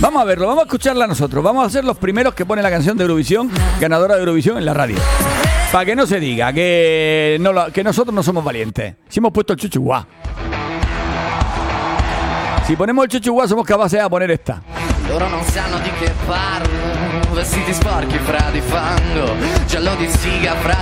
Vamos a verlo, vamos a escucharla nosotros. Vamos a ser los primeros que ponen la canción de Eurovisión, ganadora de Eurovisión en la radio. Para que no se diga que, no que nosotros no somos valientes. Si hemos puesto el chuchuá. Si ponemos el chuchuá somos capaces de poner esta. Loro non sanno di che parlo Vestiti sporchi fra di fango Giallo di siga fra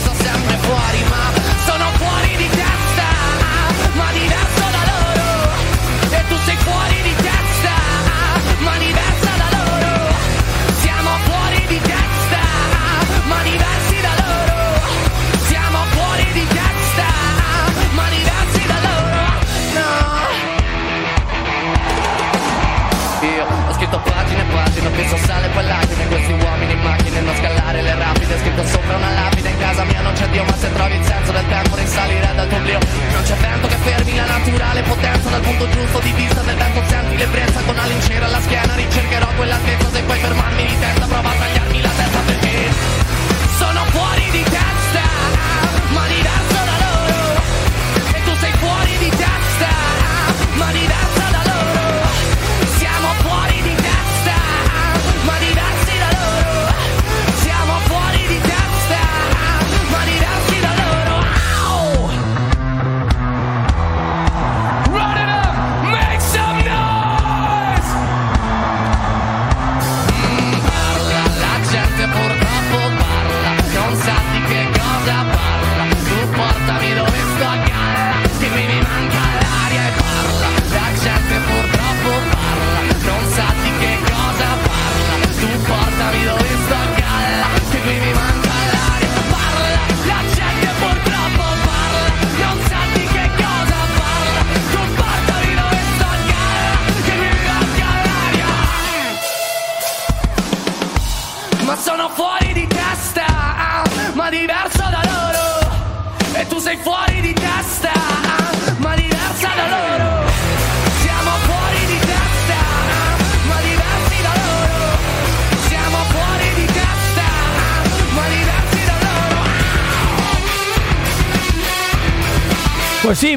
sempre fuori Ma sono fuori di testa Ma diverso da loro. E tu sei fuori di testa Ma diversa da loro. Siamo fuori di testa Ma diversi da loro. Siamo fuori di testa Ma diversi da loro. No. Io ho scritto pagine e pagine, penso sale poi lacrime Questi uomini in macchine, non rapide Scritto sopra una lapide, in casa mia non c'è Dio Ma se trovi il senso del tempo risalire dal tuo oblio Non c'è vento che fermi la naturale potenza Dal punto giusto di vista del vento senti l'ebbrezza Con la lincera alla schiena ricercherò quell'altezza Se puoi fermarmi di testa prova a tagliarmi la testa perché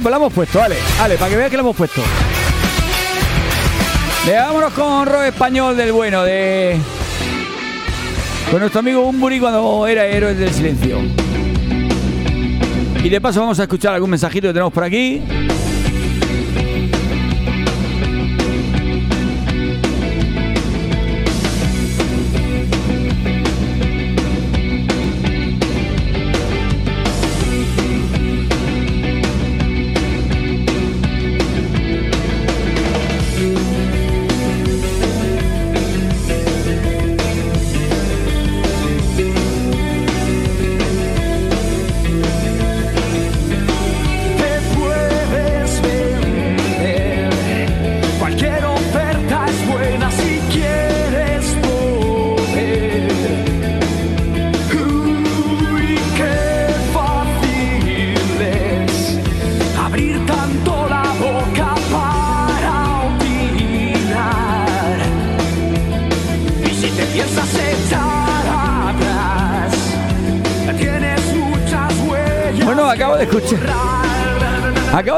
pues lo hemos puesto, Ale. Ale, para que veas que lo hemos puesto. Venga, vámonos con rock español del bueno, de. Con nuestro amigo Umburi cuando era héroe del silencio. Y de paso vamos a escuchar algún mensajito que tenemos por aquí.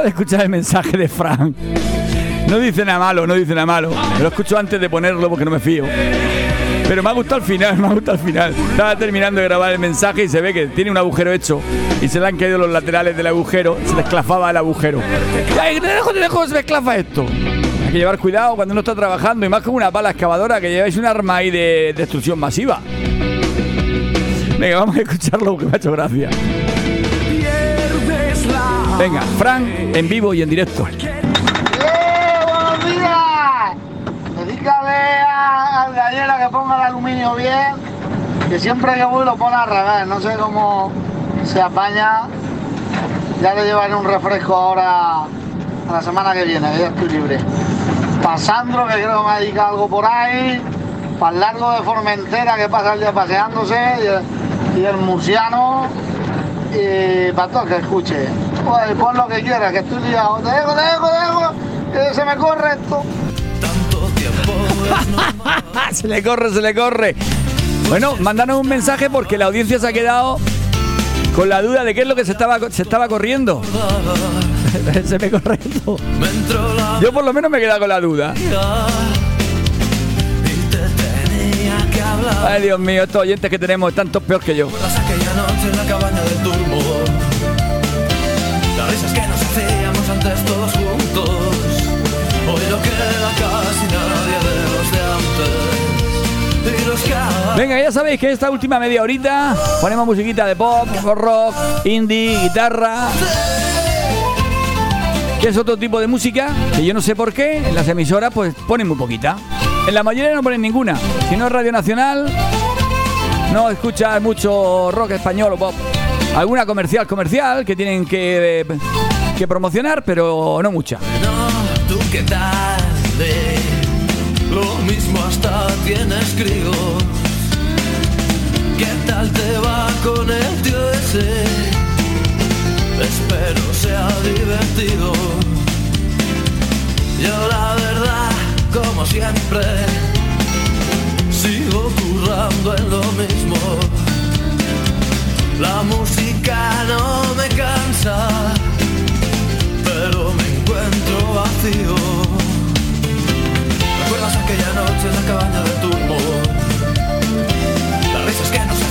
Escuchar el mensaje de Frank. No dice nada malo, no dice nada malo. Lo escucho antes de ponerlo porque no me fío. Pero me ha gustado el final, <laughs> me ha gustado el final. Estaba terminando de grabar el mensaje y se ve que tiene un agujero hecho y se le han caído los laterales del agujero, se le esclafaba el agujero. ¡Ay, de lejos, de lejos se me esto! Hay que llevar cuidado cuando uno está trabajando y más con una pala excavadora que lleváis un arma ahí de destrucción masiva. Venga, vamos a escucharlo que me ha hecho gracia. Venga, Frank en vivo y en directo. ¡Eh, buenos días! Dedícale a- al que ponga el aluminio bien, que siempre que voy lo pone al revés, no sé cómo se apaña. Ya le llevaré un refresco ahora a la semana que viene, que ya estoy libre. Para Sandro, que creo que me ha dedicado algo por ahí. Para el largo de Formentera, que pasa el día paseándose. Y el, y murciano. Y para todo que escuche. Oye, pon lo que quieras, que estoy liado. Te dejo, te dejo, te dejo. Que se me corre esto. <laughs> se le corre, se le corre. Bueno, mándanos un mensaje porque la audiencia se ha quedado con la duda de qué es lo que se estaba, se estaba corriendo. <laughs> se me corre esto. Yo por lo menos me he quedado con la duda. Ay, Dios mío, estos oyentes que tenemos están todos peor que yo. Venga, ya sabéis que esta última media horita ponemos musiquita de pop, rock, indie, guitarra. Que es otro tipo de música que yo no sé por qué en las emisoras pues ponen muy poquita. En la mayoría no ponen ninguna. Si no es Radio Nacional, no escuchas mucho rock español o pop. Alguna comercial, comercial que tienen que, que promocionar, pero no mucha. No, tú qué eh? Lo mismo hasta tienes ¿Qué tal te va con el tío ese? Espero sea divertido Yo la verdad, como siempre Sigo currando en lo mismo La música no me cansa Pero me encuentro vacío ¿Recuerdas aquella noche en la cabaña del turbo?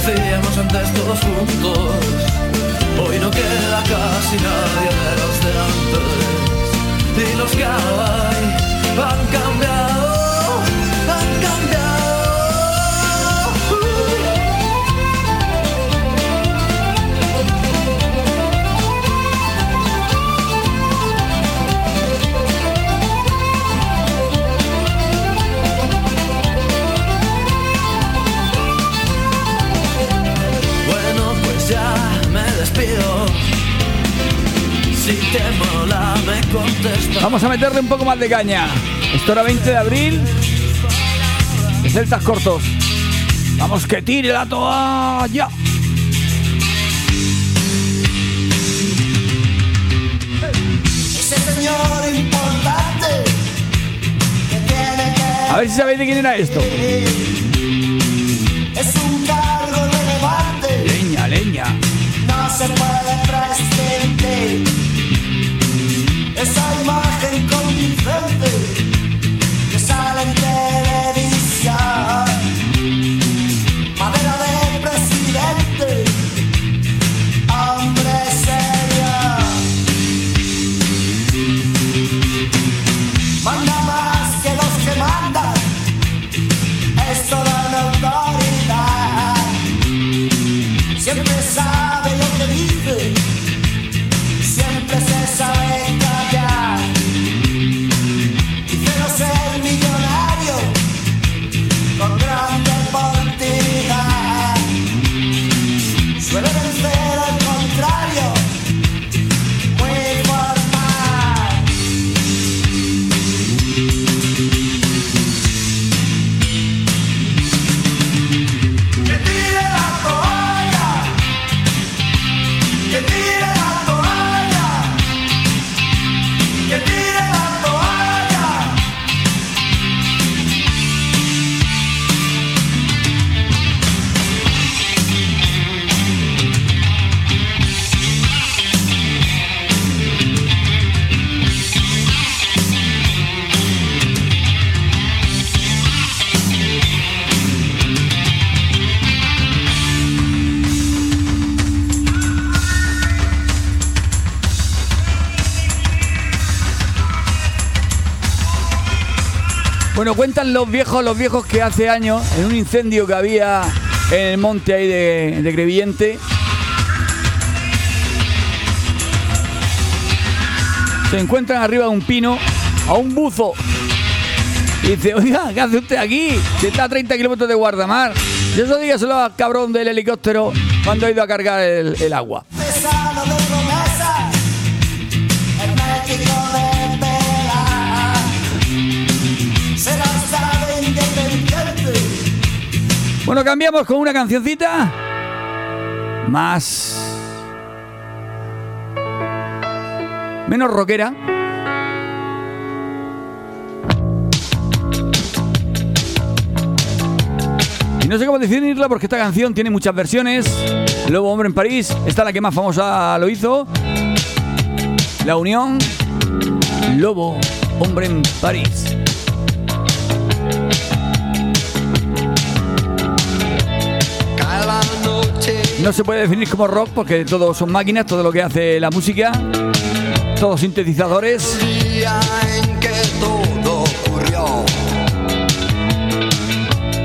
Hacíamos antes juntos. Hoy no queda casi nadie de los de antes Y los que hay han cambiado, Vamos a meterle un poco más de caña. Esto era 20 de abril. De Celtas cortos. Vamos que tire la toalla. Ese señor importante que tiene que A ver si sabéis de quién era esto. es un cargo relevante, Leña, leña. no se puede prescindir. Los viejos, los viejos que hace años, en un incendio que había en el monte ahí de, de Crevillente, se encuentran arriba de un pino a un buzo. Y dice, oiga, ¿qué hace usted aquí? Si está a 30 kilómetros de Guardamar. Y eso dígaselo al cabrón del helicóptero cuando ha ido a cargar el agua. Bueno, cambiamos con una cancioncita más... Menos rockera. Y no sé cómo definirla porque esta canción tiene muchas versiones. Lobo Hombre en París, esta es la que más famosa lo hizo. La Unión, Lobo Hombre en París. No se puede definir como rock porque todo son máquinas, todo lo que hace la música, todos sintetizadores. ocurrió.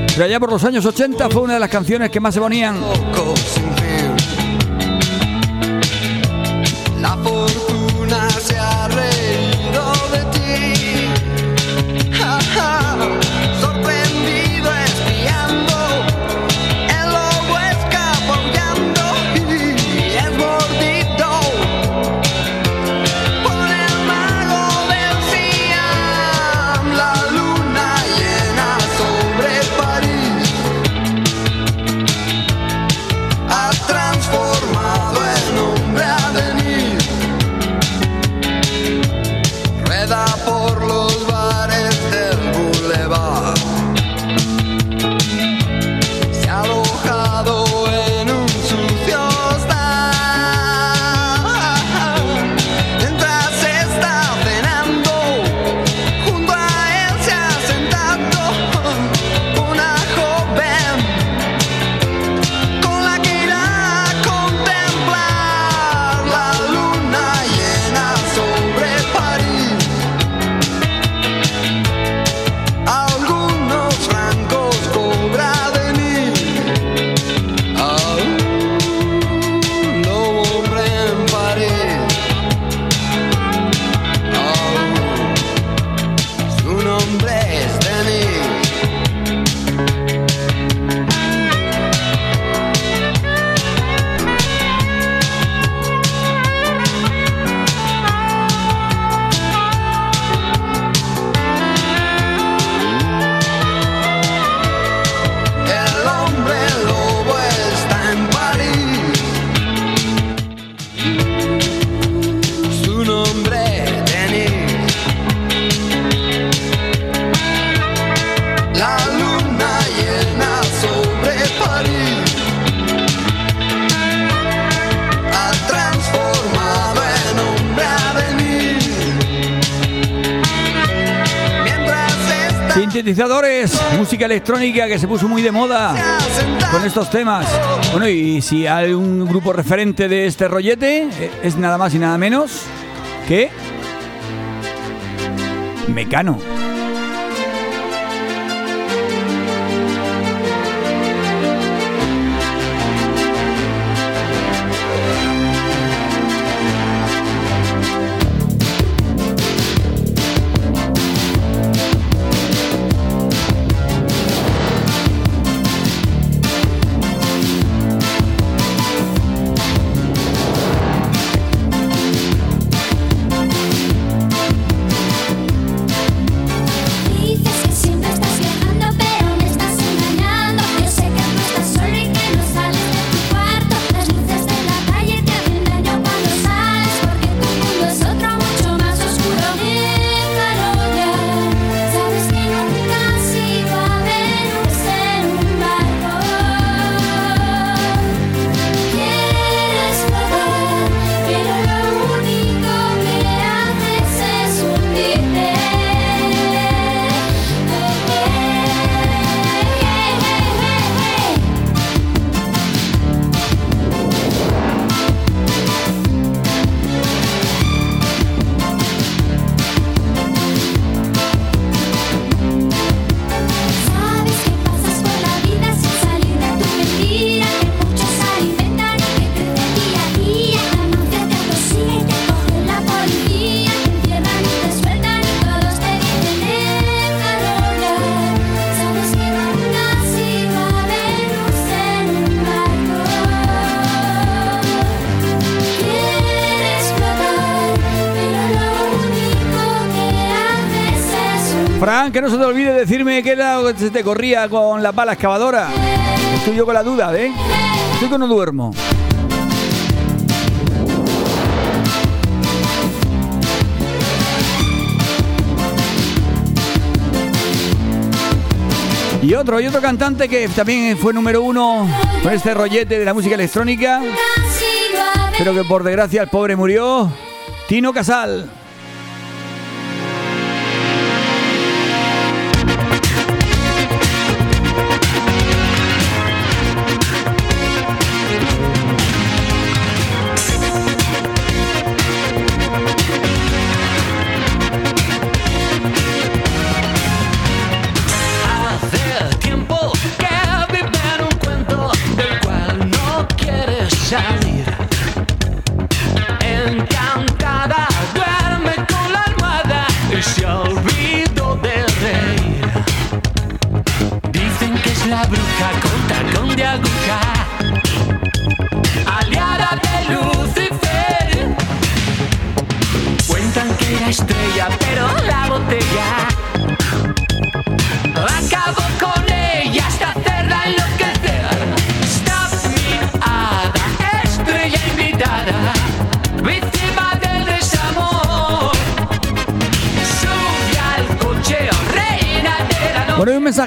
Pero allá por los años 80 fue una de las canciones que más se ponían. Música electrónica que se puso muy de moda con estos temas. Bueno, y si hay un grupo referente de este rollete, eh, es nada más y nada menos que Mecano. Qué era lo que se te corría con la pala excavadora. Estoy yo con la duda, ¿eh? Estoy que no duermo. Y otro, y otro cantante que también fue número uno con este rollete de la música electrónica, pero que por desgracia el pobre murió, Tino Casal.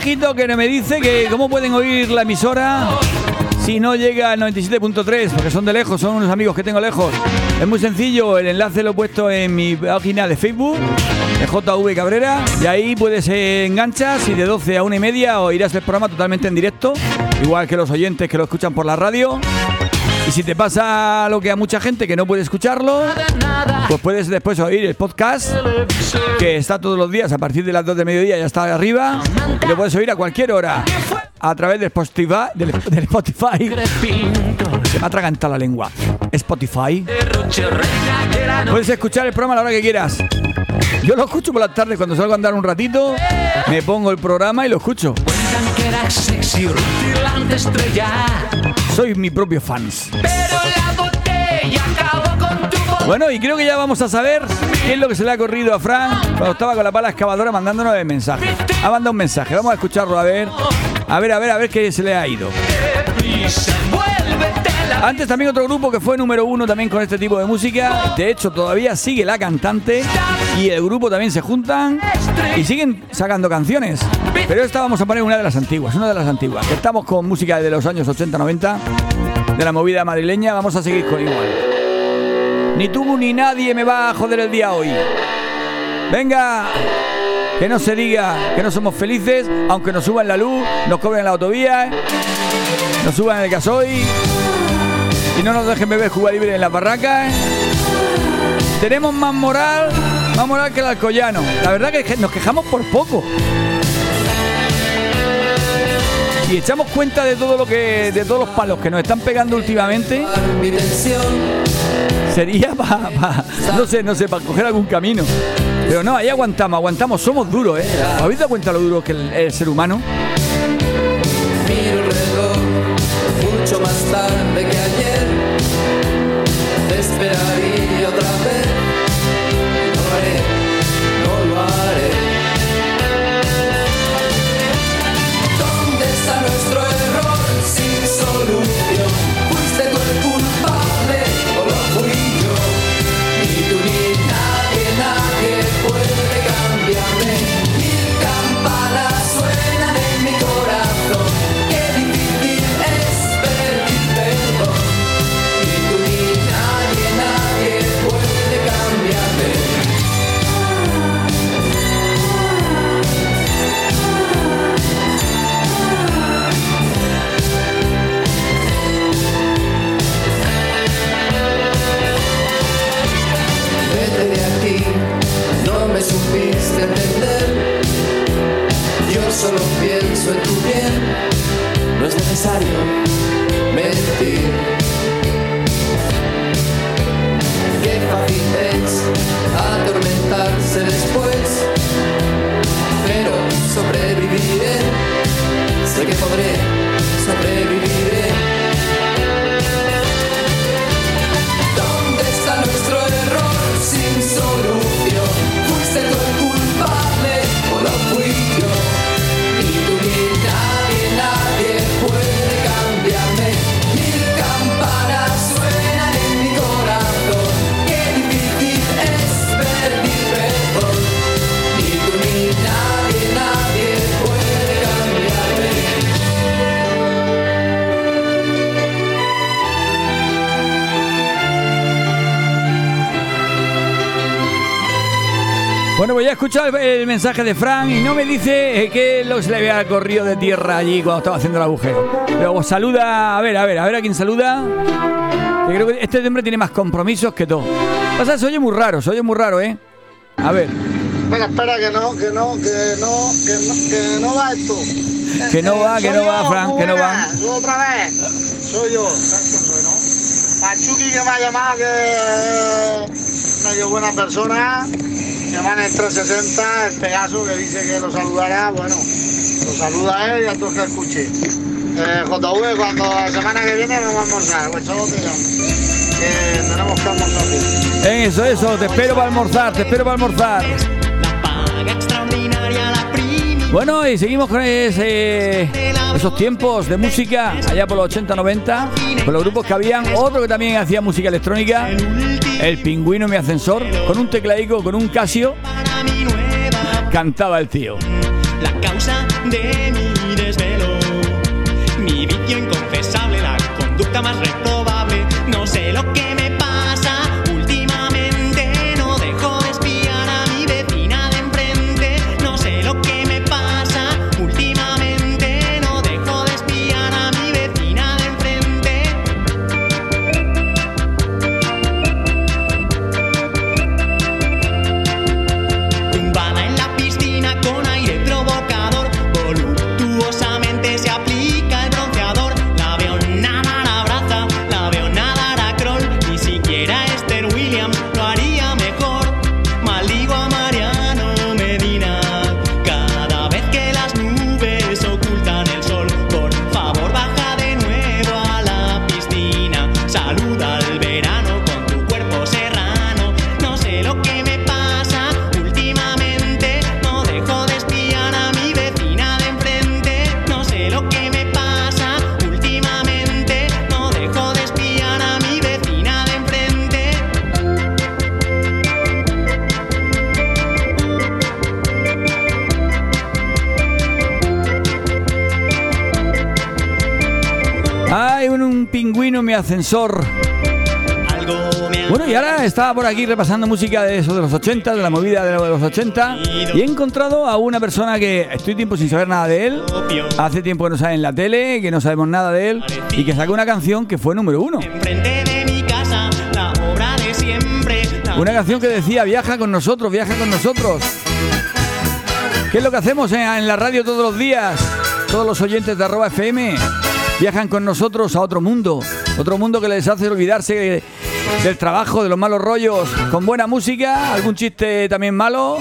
Mensajito que me dice que cómo pueden oír la emisora si no llega al 97.3, porque son de lejos, son unos amigos que tengo lejos. Es muy sencillo, el enlace lo he puesto en mi página de Facebook, de JV Cabrera, y ahí puedes enganchas y de 12 a 1 y media oirás el programa totalmente en directo, igual que los oyentes que lo escuchan por la radio. Y si te pasa lo que a mucha gente que no puede escucharlo, pues puedes después oír el podcast, que está todos los días a partir de las 2 de mediodía, ya está arriba, y lo puedes oír a cualquier hora, a través de Spotify. Del, del Spotify. Se me ha atragantado la lengua. Spotify. Puedes escuchar el programa a la hora que quieras. Yo lo escucho por la tarde cuando salgo a andar un ratito, me pongo el programa y lo escucho. Cuentan que era sexy, Soy mi propio fans. pero la botella acabó con tu. Bueno, y creo que ya vamos a saber qué es lo que se le ha corrido a Fran cuando estaba con la pala excavadora mandándonos el mensaje. Ha mandado un mensaje, vamos a escucharlo a ver. A ver, a ver, a ver qué se le ha ido. Antes también otro grupo que fue número uno también con este tipo de música. De hecho, todavía sigue la cantante y el grupo también se juntan y siguen sacando canciones. Pero esta vamos a poner una de las antiguas, una de las antiguas. Estamos con música de los años 80-90, de la movida madrileña. Vamos a seguir con igual. Ni tú ni nadie me va a joder el día hoy. Venga, que no se diga que no somos felices, aunque nos suban la luz, nos cobren la autovía, nos suban el gasoil y no nos dejen beber Cuba libre en las barracas. Tenemos más moral, más moral que el alcoyano. La verdad que nos quejamos por poco. Y echamos cuenta de todo lo que, de todos los palos que nos están pegando últimamente. Sería para, no sé, no sé, para coger algún camino. Pero no, ahí aguantamos, aguantamos, somos duros, ¿eh? ¿Os ¿Habéis dado cuenta lo duro que el, el ser humano? Mentir. Qué fácil es atormentarse después, pero sobreviviré, sé que podré, sobreviviré. Bueno, ya he escuchado el, mensaje de Fran y no me dice eh, que lo se le había corrido de tierra allí cuando estaba haciendo el agujero. Pero saluda, a ver, a ver, a ver a quién saluda. Que creo que este hombre tiene más compromisos que todo. Pasa, se oye muy raro, se oye muy raro, ¿eh? A ver, Espera, espera, que no, que no, que no, que no, que no va esto. que no va, que no va, Fran, que no va. otra vez. Soy yo. Pachuki que me ha llamado, que medio buena persona. En el 360, el Pegaso, que dice que lo saludará. Bueno, lo saluda a él y a todos que escuche. Eh, JV, cuando la semana que viene vamos a almorzar. Pues solo te. Que tenemos que almorzar. bien. En eso, eso, te espero para almorzar, te espero para almorzar. Bueno, y seguimos con esos tiempos de música allá por los 80-90, con los grupos que habían. Otro que también hacía música electrónica, el pingüino mi ascensor, con un teclaico, con un Casio. Cantaba el tío. la causa de mi desvelo. Mi vicio pingüino mi ascensor. Bueno, y ahora estaba por aquí repasando música de eso de los 80, de la movida de los 80, y he encontrado a una persona que estoy tiempo sin saber nada de él. Hace tiempo que no sale en la tele, que no sabemos nada de él, y que sacó una canción que fue número uno. Una canción que decía, viaja con nosotros, viaja con nosotros. ¿Qué es lo que hacemos en, en la radio todos los días? Todos los oyentes de arroba FM viajan con nosotros a otro mundo. Otro mundo que les hace olvidarse del trabajo, de los malos rollos, con buena música, algún chiste también malo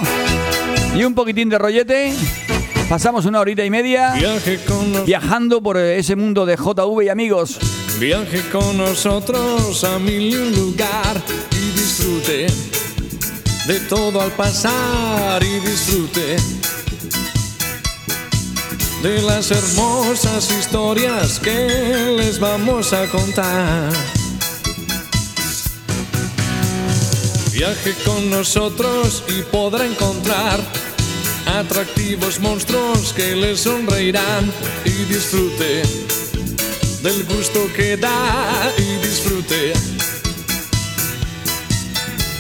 y un poquitín de rollete. Pasamos una horita y media viajando por ese mundo de JV y amigos. Viaje con nosotros a mil y un lugar y disfrute de todo al pasar y disfrute de las hermosas historias que les vamos a contar. Viaje con nosotros y podrá encontrar atractivos monstruos que le sonreirán y disfrute del gusto que da y disfrute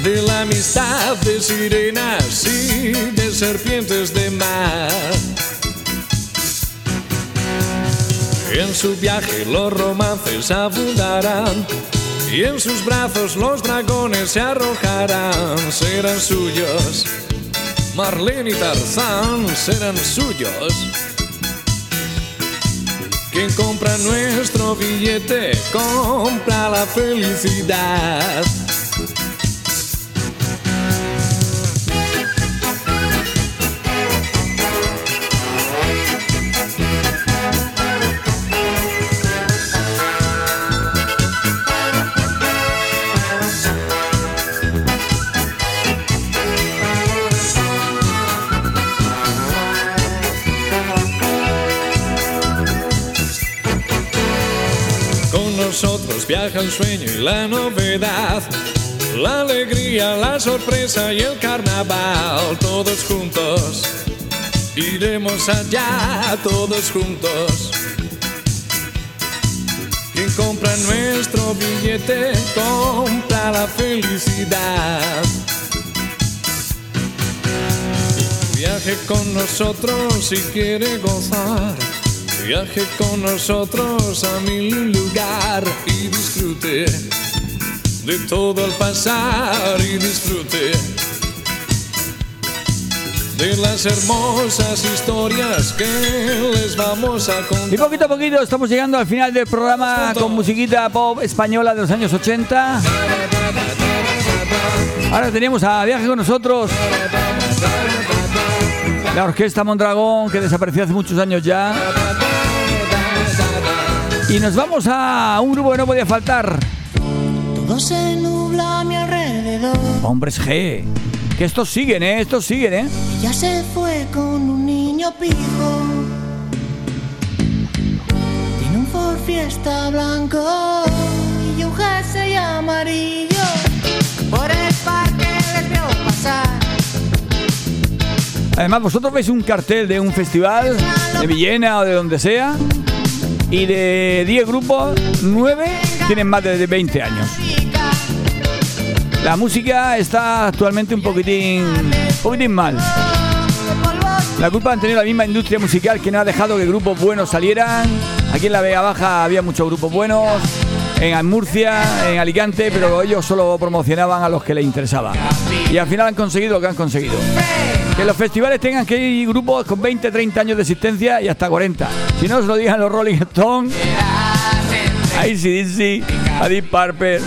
de la amistad de sirenas y de serpientes de mar. En su viaje los romances abundarán y en sus brazos los dragones se arrojarán, serán suyos. Marlene y Tarzán serán suyos. Quien compra nuestro billete compra la felicidad. Viaja el sueño y la novedad, la alegría, la sorpresa y el carnaval, todos juntos. Iremos allá todos juntos. Quien compra nuestro billete compra la felicidad. Viaje con nosotros si quiere gozar. Viaje con nosotros a mi lugar y disfrute de todo al pasar y disfrute de las hermosas historias que les vamos a contar. Y poquito a poquito estamos llegando al final del programa con musiquita pop española de los años 80. Ahora tenemos a Viaje con nosotros la orquesta Mondragón que desapareció hace muchos años ya. Y nos vamos a un grupo que no podía faltar. Todo se nubla a mi alrededor. Hombres G. Que estos siguen, ¿eh? Estos siguen, ¿eh? Ella se fue con un niño pijo. Tiene un Ford Fiesta blanco y un jersey amarillo. Además, vosotros veis un cartel de un festival de Villena o de donde sea. Y de 10 grupos, 9 tienen más de 20 años. La música está actualmente un poquitín, un poquitín mal. La culpa han tenido la misma industria musical que no ha dejado que grupos buenos salieran. Aquí en la Vega Baja había muchos grupos buenos, en Murcia, en Alicante, pero ellos solo promocionaban a los que les interesaba. Y al final han conseguido lo que han conseguido. Que los festivales tengan que ir grupos con 20, 30 años de existencia y hasta 40. Si no, se lo digan los Rolling Stones, ACDC, a Deep Purple,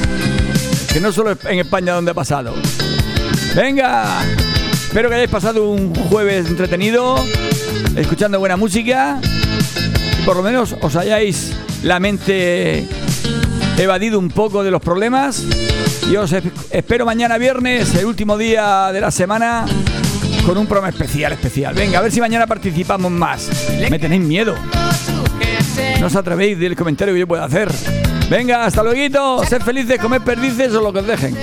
que no solo en España donde ha pasado. Venga, espero que hayáis pasado un jueves entretenido, escuchando buena música, por lo menos os hayáis la mente evadido un poco de los problemas. Y os esp- espero mañana viernes, el último día de la semana, con un programa especial, especial. Venga, a ver si mañana participamos más. Me tenéis miedo. No os atrevéis del comentario que yo pueda hacer. Venga, hasta luego. Sed felices, comed perdices o lo que os dejen.